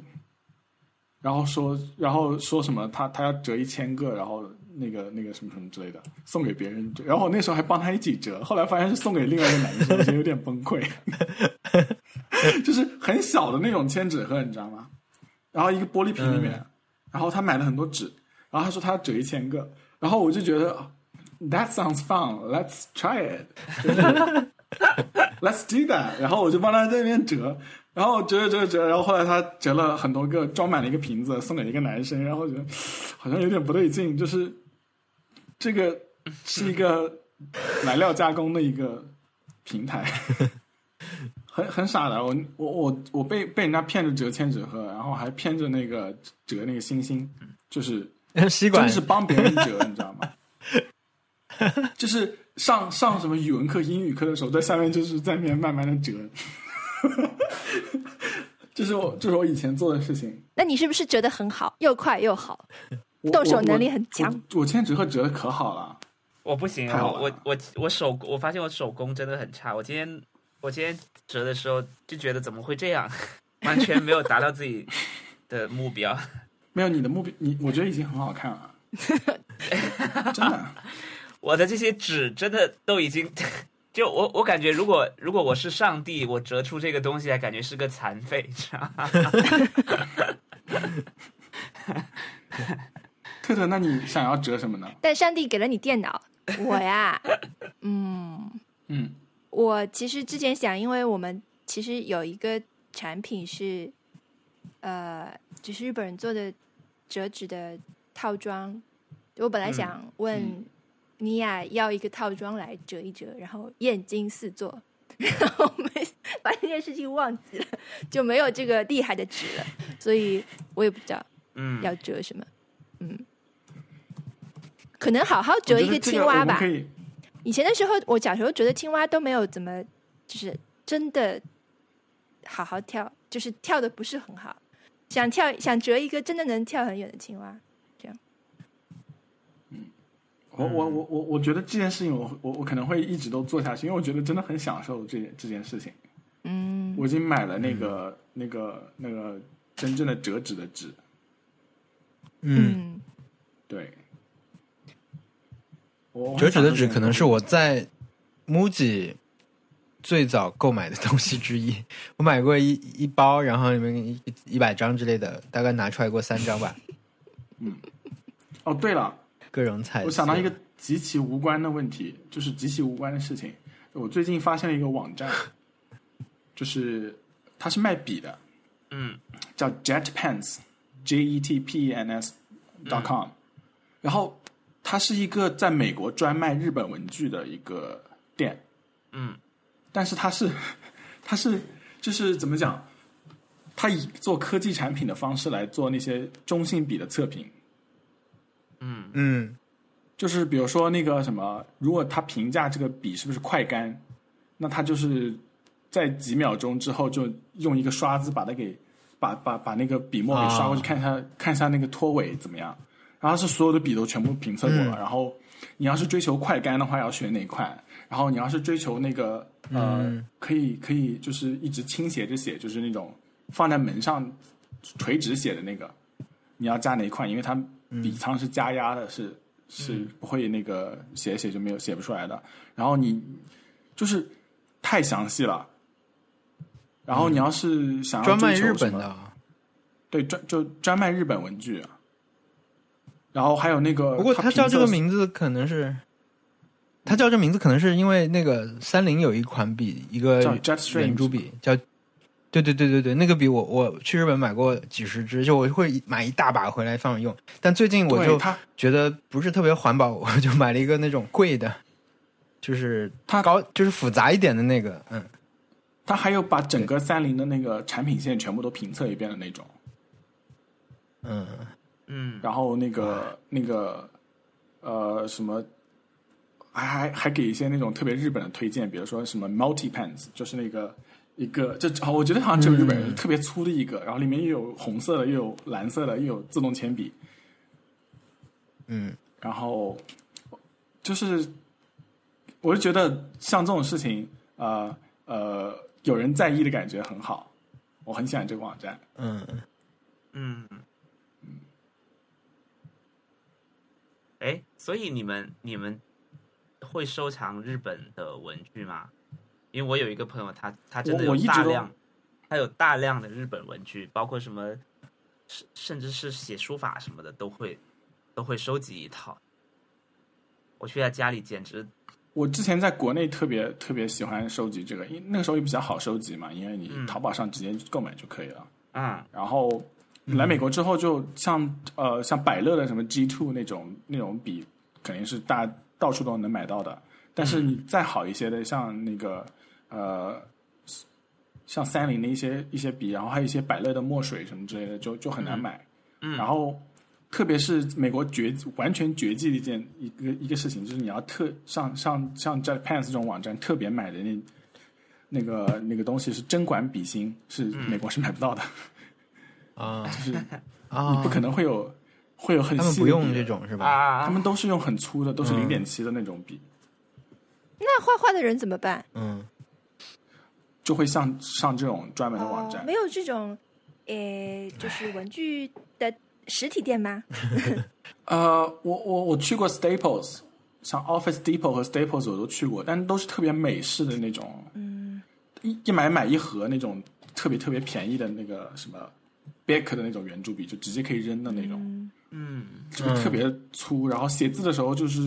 然后说然后说什么他他要折一千个，然后那个那个什么什么之类的送给别人折，然后我那时候还帮他一起折，后来发现是送给另外一个男生，我觉得有点崩溃，就是很小的那种千纸鹤，你知道吗？然后一个玻璃瓶里面，嗯然后他买了很多纸，然后他说他要折一千个，然后我就觉得 That sounds fun, let's try it 就 是 Let's do that，然后我就帮他在那边折，然后折着折着折，然后后来他折了很多个，装满了一个瓶子，送给一个男生，然后我觉得好像有点不对劲，就是这个是一个 来料加工的一个平台。很很傻的，我我我我被被人家骗着折千纸鹤，然后还骗着那个折那个星星，就是吸管真是帮别人折，你知道吗？就是上上什么语文课、英语课的时候，在下面就是在面慢慢的折，这是我这是我以前做的事情。那你是不是折的很好，又快又好？动手能力很强我我千纸鹤折的可好了，我不行我我我手我发现我手工真的很差。我今天我今天折的时候就觉得怎么会这样，完全没有达到自己的目标。没有你的目标，你我觉得已经很好看了，真的。我的这些纸真的都已经，就我我感觉，如果如果我是上帝，我折出这个东西来，感觉是个残废，知道吗？特特，那你想要折什么呢？但上帝给了你电脑，我呀，嗯，嗯我其实之前想，因为我们其实有一个产品是，呃，就是日本人做的折纸的套装。我本来想问嗯妮亚要一个套装来折一折，然后艳惊四座，然后我们 把这件事情忘记了，就没有这个厉害的纸了，所以我也不知道嗯，要折什么。嗯，可能好好折一个青蛙吧。以以前的时候，我小时候觉得青蛙都没有怎么，就是真的好好跳，就是跳的不是很好。想跳，想折一个真的能跳很远的青蛙。这样。嗯我我我我我觉得这件事情我，我我可能会一直都做下去，因为我觉得真的很享受这件这件事情。嗯，我已经买了那个、那个那个真正的折纸的纸，嗯，嗯，对。我折纸的纸可能是我在在 MUJI 最早购买的东西之一。我买过一一包，然后里面一一百张之类的，大概拿出来过三张吧。嗯哦，对了，各种彩。我想到一个极其无关的问题，就是极其无关的事情。我最近发现了一个网站，就是它是卖笔的，嗯叫 JetPens，J E T P E N S dot com，、然后它是一个在美国专卖日本文具的一个店，嗯。但是它是 它是就是怎么讲？它以做科技产品的方式来做那些中性笔的测评，嗯。嗯。就是比如说那个什么，如果他评价这个笔是不是快干，那他就是在几秒钟之后就用一个刷子把它给把把把那个笔墨给刷过去，啊。看一下看一下那个拖尾怎么样。然后是所有的笔都全部评测过了，嗯然后你要是追求快干的话，要选哪款？然后你要是追求那个呃，嗯可以可以就是一直倾斜着写，就是那种放在门上垂直写的那个，你要加哪一款？因为它笔仓是加压的，是是不会那个写写就没有写不出来的。然后你就是太详细了。然后你要是想要专卖日本的啊，对专就专卖日本文具啊。然后还有那个，不过他叫这个名字可能是，他叫这名字可能是因为那个三菱有一款笔，一个圆珠笔叫对对对对对，那个笔我我去日本买过几十支，就我会买一大把回来放着用。但最近我就觉得不是特别环保，我就买了一个那种贵的，就是它高就是复杂一点的那个，嗯，他还有把整个三菱的那个产品线全部都评测一遍的那种，嗯，嗯，然后那个那个呃什么，还还还给一些那种特别日本的推荐，比如说什么 multipans 就是那个一个这哦我觉得好像只有日本人、嗯特别粗的一个，然后里面又有红色的，又有蓝色的，又有自动铅笔，嗯，然后就是我就觉得像这种事情，呃呃，有人在意的感觉很好，我很喜欢这个网站。嗯，嗯，哎，所以你们你们会收藏日本的文具吗？因为我有一个朋友他，他真的有大量，他有大量的日本文具，包括什么，甚甚至是写书法什么的，都会都会收集一套。我去他家里，简直我之前在国内特别特别喜欢收集这个，因为那个时候也比较好收集嘛，因为你嗯淘宝上直接购买就可以了。嗯，然后来美国之后，就像呃像百乐的什么 G Two 那种那种笔，肯定是大到处都能买到的。但是你再好一些的，像那个呃像三菱的一些一些笔，然后还有一些百乐的墨水什么之类的，就就很难买。嗯然后特别是美国绝完全绝迹的一件一个一个事情，就是你要特上上像 Jetpants 这种网站特别买的那那个那个东西是针管笔芯，是美国是买不到的。啊就是啊，你不可能会有会有很他们不用这，种是吧？啊，他们都是用很粗的，都是嗯零点七的那种笔，那画画的人怎么办？嗯，就会上上这种专门的网站。哦没有这种，诶，就是文具的实体店吗？呃，我我我去过 Staples，像 Office Depot 和 Staples 我都去过，但都是特别美式的那种，嗯，一一买买一盒那种特别特别便宜的那个什么 Bic 的那种圆珠笔，就直接可以扔的那种，嗯这个特别粗，然后写字的时候就是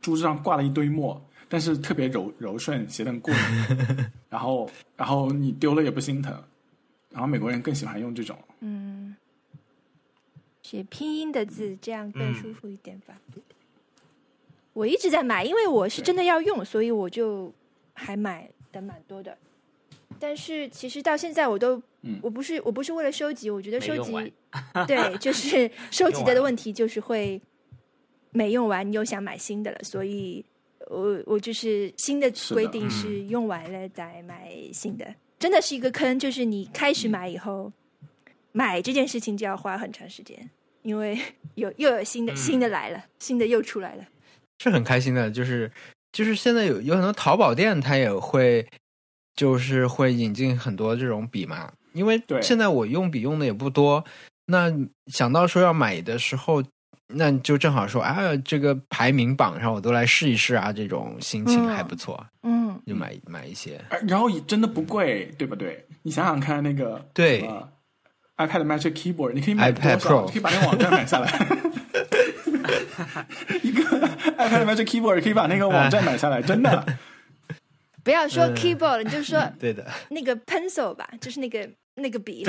珠子上挂了一堆墨，但是特别柔柔顺，写的很过瘾。然后然后你丢了也不心疼。然后美国人更喜欢用这种，嗯，写拼音的字，这样更舒服一点吧。我一直在买，因为我是真的要用，所以我就还买的蛮多的。但是其实到现在我都，嗯。我不是我不是为了收集，我觉得收集，对，就是收集的问题就是会没用完，你又想买新的了，所以我我就是新的规定是用完了再买新的，真的是一个坑，就是你开始买以后，买这件事情就要花很长时间，因为 有又有新的、嗯。新的来了，新的又出来了。是很开心的，就是就是现在有有很多淘宝店，它也会就是会引进很多这种笔嘛，因为对现在我用笔用的也不多，那想到说要买的时候，那就正好说啊，这个排名榜上我都来试一试啊，这种心情嗯还不错，嗯，就买买一些。哎然后也真的不贵，对不对？你想想看，那个对什么 iPad Magic Keyboard，你可以买 iPad 多少？Pro 可以把那个网站买下来。一个 iPad Magic Keyboard 可以把那个网站买下来，真的。不要说嗯 keyboard 了，你就说 对的，那个 pencil 吧，就是那个那个笔。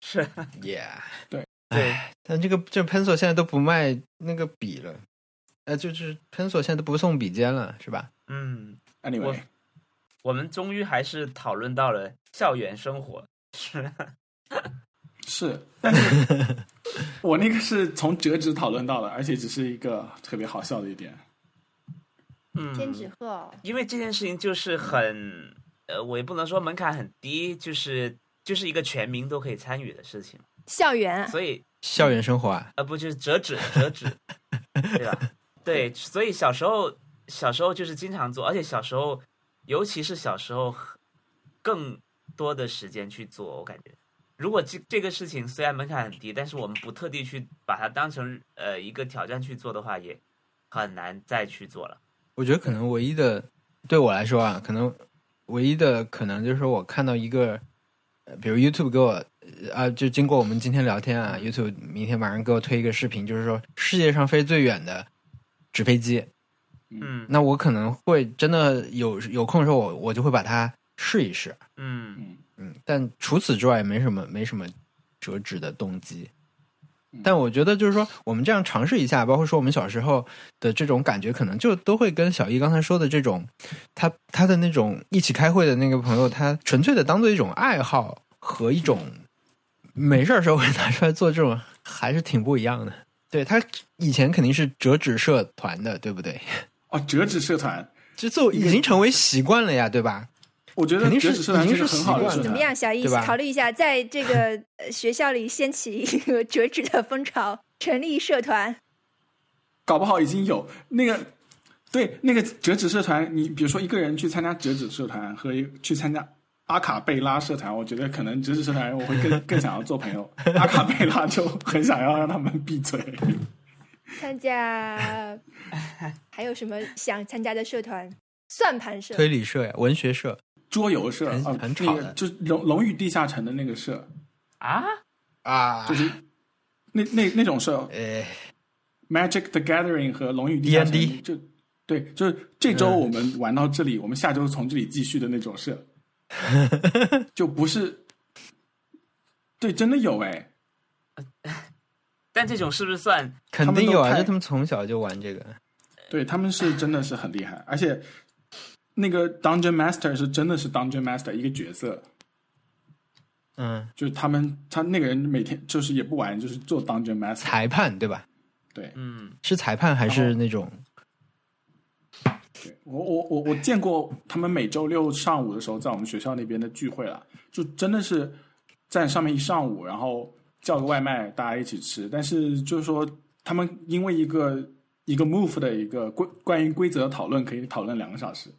是 Yeah，对对唉，但这个这 pencil 现在都不卖那个笔了，呃，就是 pencil 现在都不送笔尖了，是吧？嗯，Anyway，我们终于还是讨论到了校园生活，是 是，但是 我那个是从折纸讨论到的，而且只是一个特别好笑的一点。嗯，千纸鹤哦，因为这件事情就是很，呃，我也不能说门槛很低，就是就是一个全民都可以参与的事情，校园啊所以校园生活啊，呃不就是折纸折纸，对吧？对，所以小时候小时候就是经常做，而且小时候尤其是小时候更多的时间去做，我感觉。如果这这个事情虽然门槛很低，但是我们不特地去把它当成呃一个挑战去做的话，也很难再去做了。我觉得可能唯一的对我来说啊，可能唯一的可能就是说我看到一个，呃比如 YouTube 给我呃啊，就经过我们今天聊天啊，YouTube 明天晚上给我推一个视频，就是说世界上飞最远的纸飞机，嗯那我可能会真的有有空的时候我，我就会把它试一试。嗯嗯嗯，但除此之外没什么没什么折纸的动机嗯。但我觉得就是说，我们这样尝试一下，包括说我们小时候的这种感觉，可能就都会跟小易刚才说的这种，他他的那种一起开会的那个朋友，他纯粹的当做一种爱好和一种没事儿时候会拿出来做这种，还是挺不一样的。对他以前肯定是折纸社团的，对不对？哦，折纸社团，这就已经成为习惯了呀，对吧？我觉得肯定是折纸社团已经是很好的。怎么样，小易考虑一下，在这个呃学校里掀起一个 折纸的风潮，成立社团。搞不好已经有那个，对那个折纸社团，你比如说一个人去参加折纸社团和一去参加阿卡贝拉社团，我觉得可能折纸社团我会更更想要做朋友，阿卡贝拉就很想要让他们闭嘴。参加 还有什么想参加的社团？算盘社。推理社呀，文学社，桌游社很啊，很吵的。那个就是龙龙与地下城的那个社，啊，啊。就是那那那种社。呃，，Magic the Gathering 和龙与地下城。D&D 就对，就是这周嗯。我们玩到这里，我们下周从这里继续的那种社，就不是，对，真的有哎，但这种是不是算肯定有啊，他们从小就玩这个。对他们是真的是很厉害，而且那个 Dungeon Master 是真的是 Dungeon Master 一个角色，嗯，就是他们他那个人每天就是也不玩，就是做 Dungeon Master，裁判对吧？对，嗯。是裁判还是那种？对我我我我见过他们每周六上午的时候在我们学校那边的聚会了，就真的是在上面一上午，然后叫个外卖大家一起吃，但是就是说他们因为一个一个 move 的一个规关于规则的讨论可以讨论两个小时，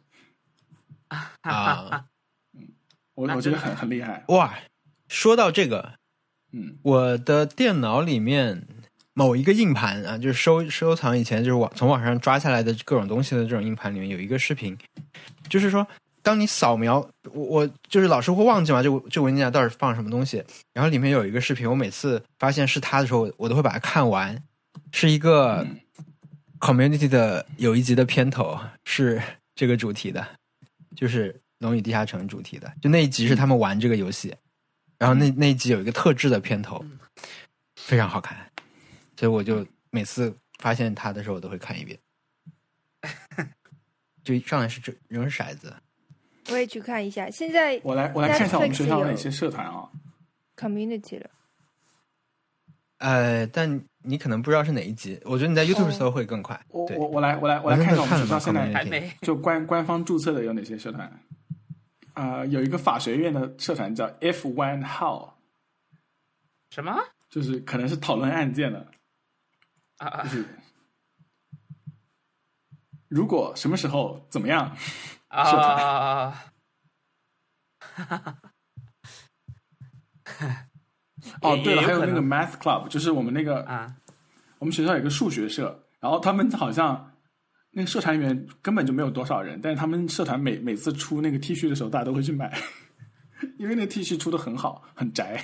啊，我我觉得很很厉害，哇！说到这个，嗯。我的电脑里面某一个硬盘啊，就是收收藏以前就是网从网上抓下来的各种东西的这种硬盘里面有一个视频，就是说，当你扫描，我我就是老是会忘记嘛，这这文件夹到底放什么东西，然后里面有一个视频，我每次发现是它的时候，我都会把它看完，是一个 community 的有一集的片头是这个主题的，就是《龙与地下城》主题的，就那一集是他们玩这个游戏，然后那那一集有一个特制的片头，非常好看，所以我就每次发现它的时候，我都会看一遍。就一上来是这扔骰子，我也去看一下。现在我来我来看一下我们学校有哪些社团啊？community 了，呃，但你可能不知道是哪一集，我觉得你在 YouTube 哦搜会更快。对我我我来我来我来看一下我们学校现在还没就官官方注册的有哪些社团？啊、有一个法学院的社团叫 F One How，什么就是可能是讨论案件的，啊啊就是如果什么时候怎么样，社团啊！哦，对了，还有那个 Math Club，就是我们那个啊我们学校有个数学社，然后他们好像那个社团里面根本就没有多少人，但是他们社团每每次出那个 T 恤的时候，大家都会去买，因为那 T 恤出的很好，很宅。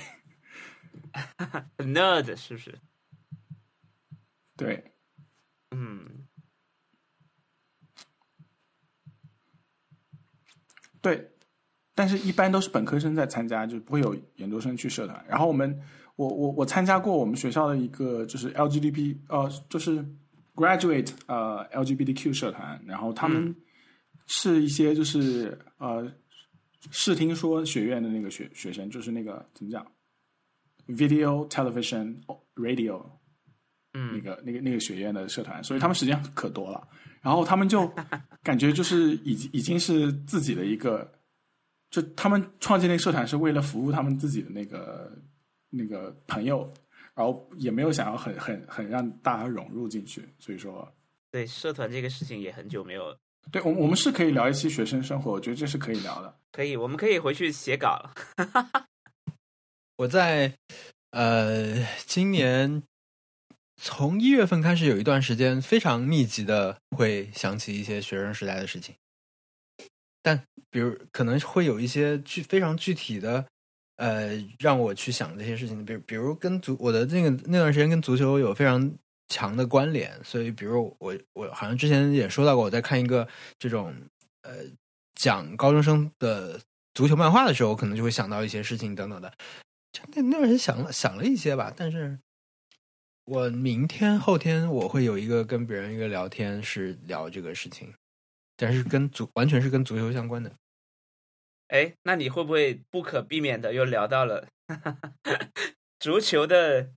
很 nerd 是不是？对，嗯，对，但是一般都是本科生在参加，就不会有研究生去社团。然后我们，我我我参加过我们学校的一个就是 LGBT 呃，就是 graduate 呃 LGBTQ 社团，然后他们是一些就是呃视听说学院的那个学学生，就是那个怎么讲，video television radio 嗯那嗯，个那个那个学院的社团，所以他们时间可多了。然后他们就感觉就是已经已经是自己的一个，就他们创建那个社团是为了服务他们自己的那个那个朋友，然后也没有想要很很很让大家融入进去。所以说，对，社团这个事情也很久没有，对我我们是可以聊一期学生生活，我觉得这是可以聊的。可以，我们可以回去写稿了。我在呃今年从一月份开始有一段时间非常密集的会想起一些学生时代的事情，但比如可能会有一些具非常具体的呃让我去想这些事情，比如比如跟足我的那个那段时间跟足球有非常强的关联，所以比如我我好像之前也说到过，我在看一个这种呃讲高中生的足球漫画的时候，可能就会想到一些事情等等的。就那那段时间想了想了一些吧，但是我明天后天我会有一个跟别人一个聊天，是聊这个事情，但是跟足完全是跟足球相关的。哎，那你会不会不可避免的又聊到了 足球的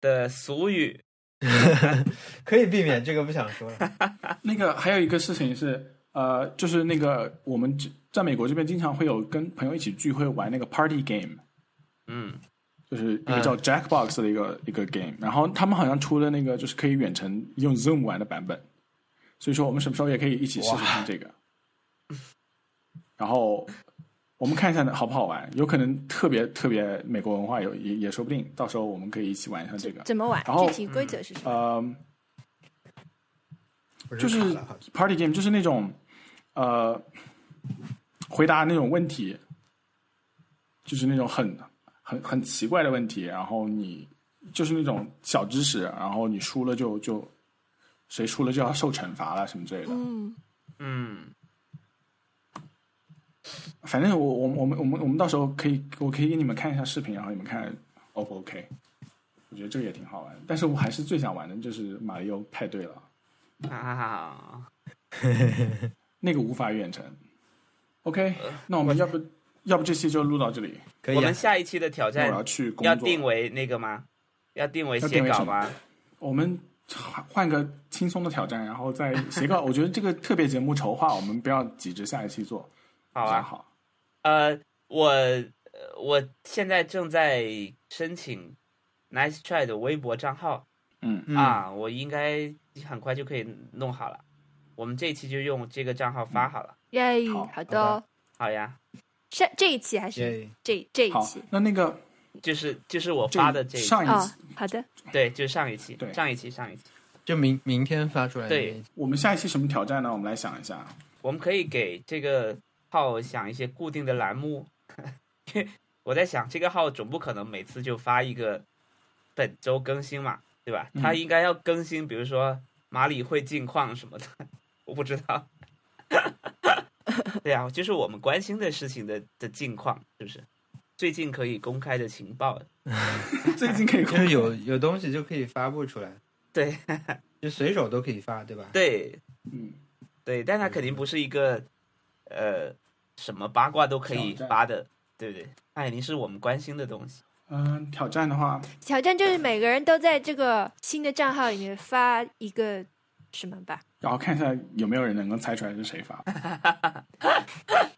的俗语？可以避免这个不想说了。那个还有一个事情是，呃，就是那个我们这在美国这边经常会有跟朋友一起聚会玩那个 party game，嗯，就是一个叫 Jackbox 的一个、一个 game，然后他们好像出了那个就是可以远程用 Zoom 玩的版本，所以说我们什么时候也可以一起试试看这个。然后我们看一下好不好玩，有可能特别特别美国文化有也也说不定，到时候我们可以一起玩一下这个。怎么玩？然后具体规则是什么？呃，不就是 party game，就是那种呃回答那种问题，就是那种很很很奇怪的问题，然后你就是那种小知识，然后你输了就就谁输了就要受惩罚了什么之类的。嗯，嗯，反正我我我们我们我们到时候可以我可以给你们看一下视频，然后你们看 O 不 OK？我觉得这个也挺好玩，但是我还是最想玩的就是马里奥派对了，啊，那个无法远程。OK，那我们要不要不这期就录到这里？可以啊我们。下一期的挑战我要去工作要。定为那个吗？要定为要写稿吗？我们换换个轻松的挑战，然后再写个。我觉得这个特别节目筹划，我们不要急着下一期做，好啊，好。呃，我呃我现在正在申请 Nice Try 的微博账号、嗯，嗯，啊，我应该很快就可以弄好了。我们这一期就用这个账号发好了。耶好，好的哦。好呀，这这一期还是这这一好期？，那那个就是就是我发的这一期，哦上一期，，好的。对，就是上一期，对上一期，上一期，就明明天发出来对。我们下一期什么挑战呢？我们来想一下。我们可以给这个号想一些固定的栏目，因 为我在想，这个号总不可能每次就发一个本周更新嘛，对吧？嗯它应该要更新，比如说马里会近况什么的，我不知道。对啊，就是我们关心的事情的的近况，是不是？最近可以公开的情报，最近可以就是有有东西就可以发布出来，对就随手都可以发，对吧？对嗯，对，但它肯定不是一个呃什么八卦都可以发的，对不对？它肯定是我们关心的东西。嗯，挑战的话，挑战就是每个人都在这个新的账号里面发一个什么吧？然后看一下有没有人能够猜出来是谁发。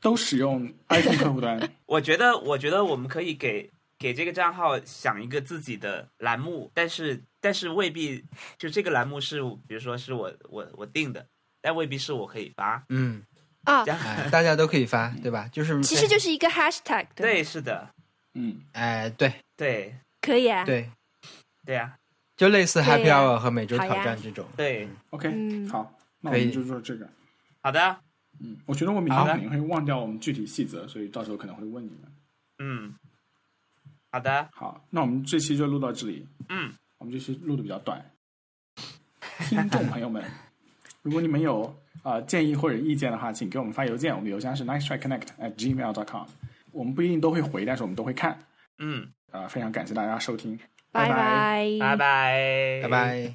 都使用 iPhone 客户端，我觉得，我觉得我们可以给给这个账号想一个自己的栏目，但是但是未必就这个栏目是，比如说是我我我定的，但未必是我可以发。嗯，啊。这，样。哎，大家都可以发，对吧？就是其实就是一个 hashtag，对，对，是的，嗯，哎，对。对。可以啊。对，对啊，就类似 Happy Hour 和每周挑战这种。对，OK，、嗯。好，那我可以。们就做这个。好的，嗯，我觉得我明天肯定会忘掉我们具体细则，所以到时候可能会问你们。嗯，好的，好，那我们这期就录到这里。嗯，我们这期录的比较短。听众朋友们，如果你们有啊、呃建议或者意见的话，请给我们发邮件，我们的邮箱是 nice try connect at gmail dot com。我们不一定都会回，但是我们都会看。嗯，啊、非常感谢大家收听，拜拜拜拜，拜拜。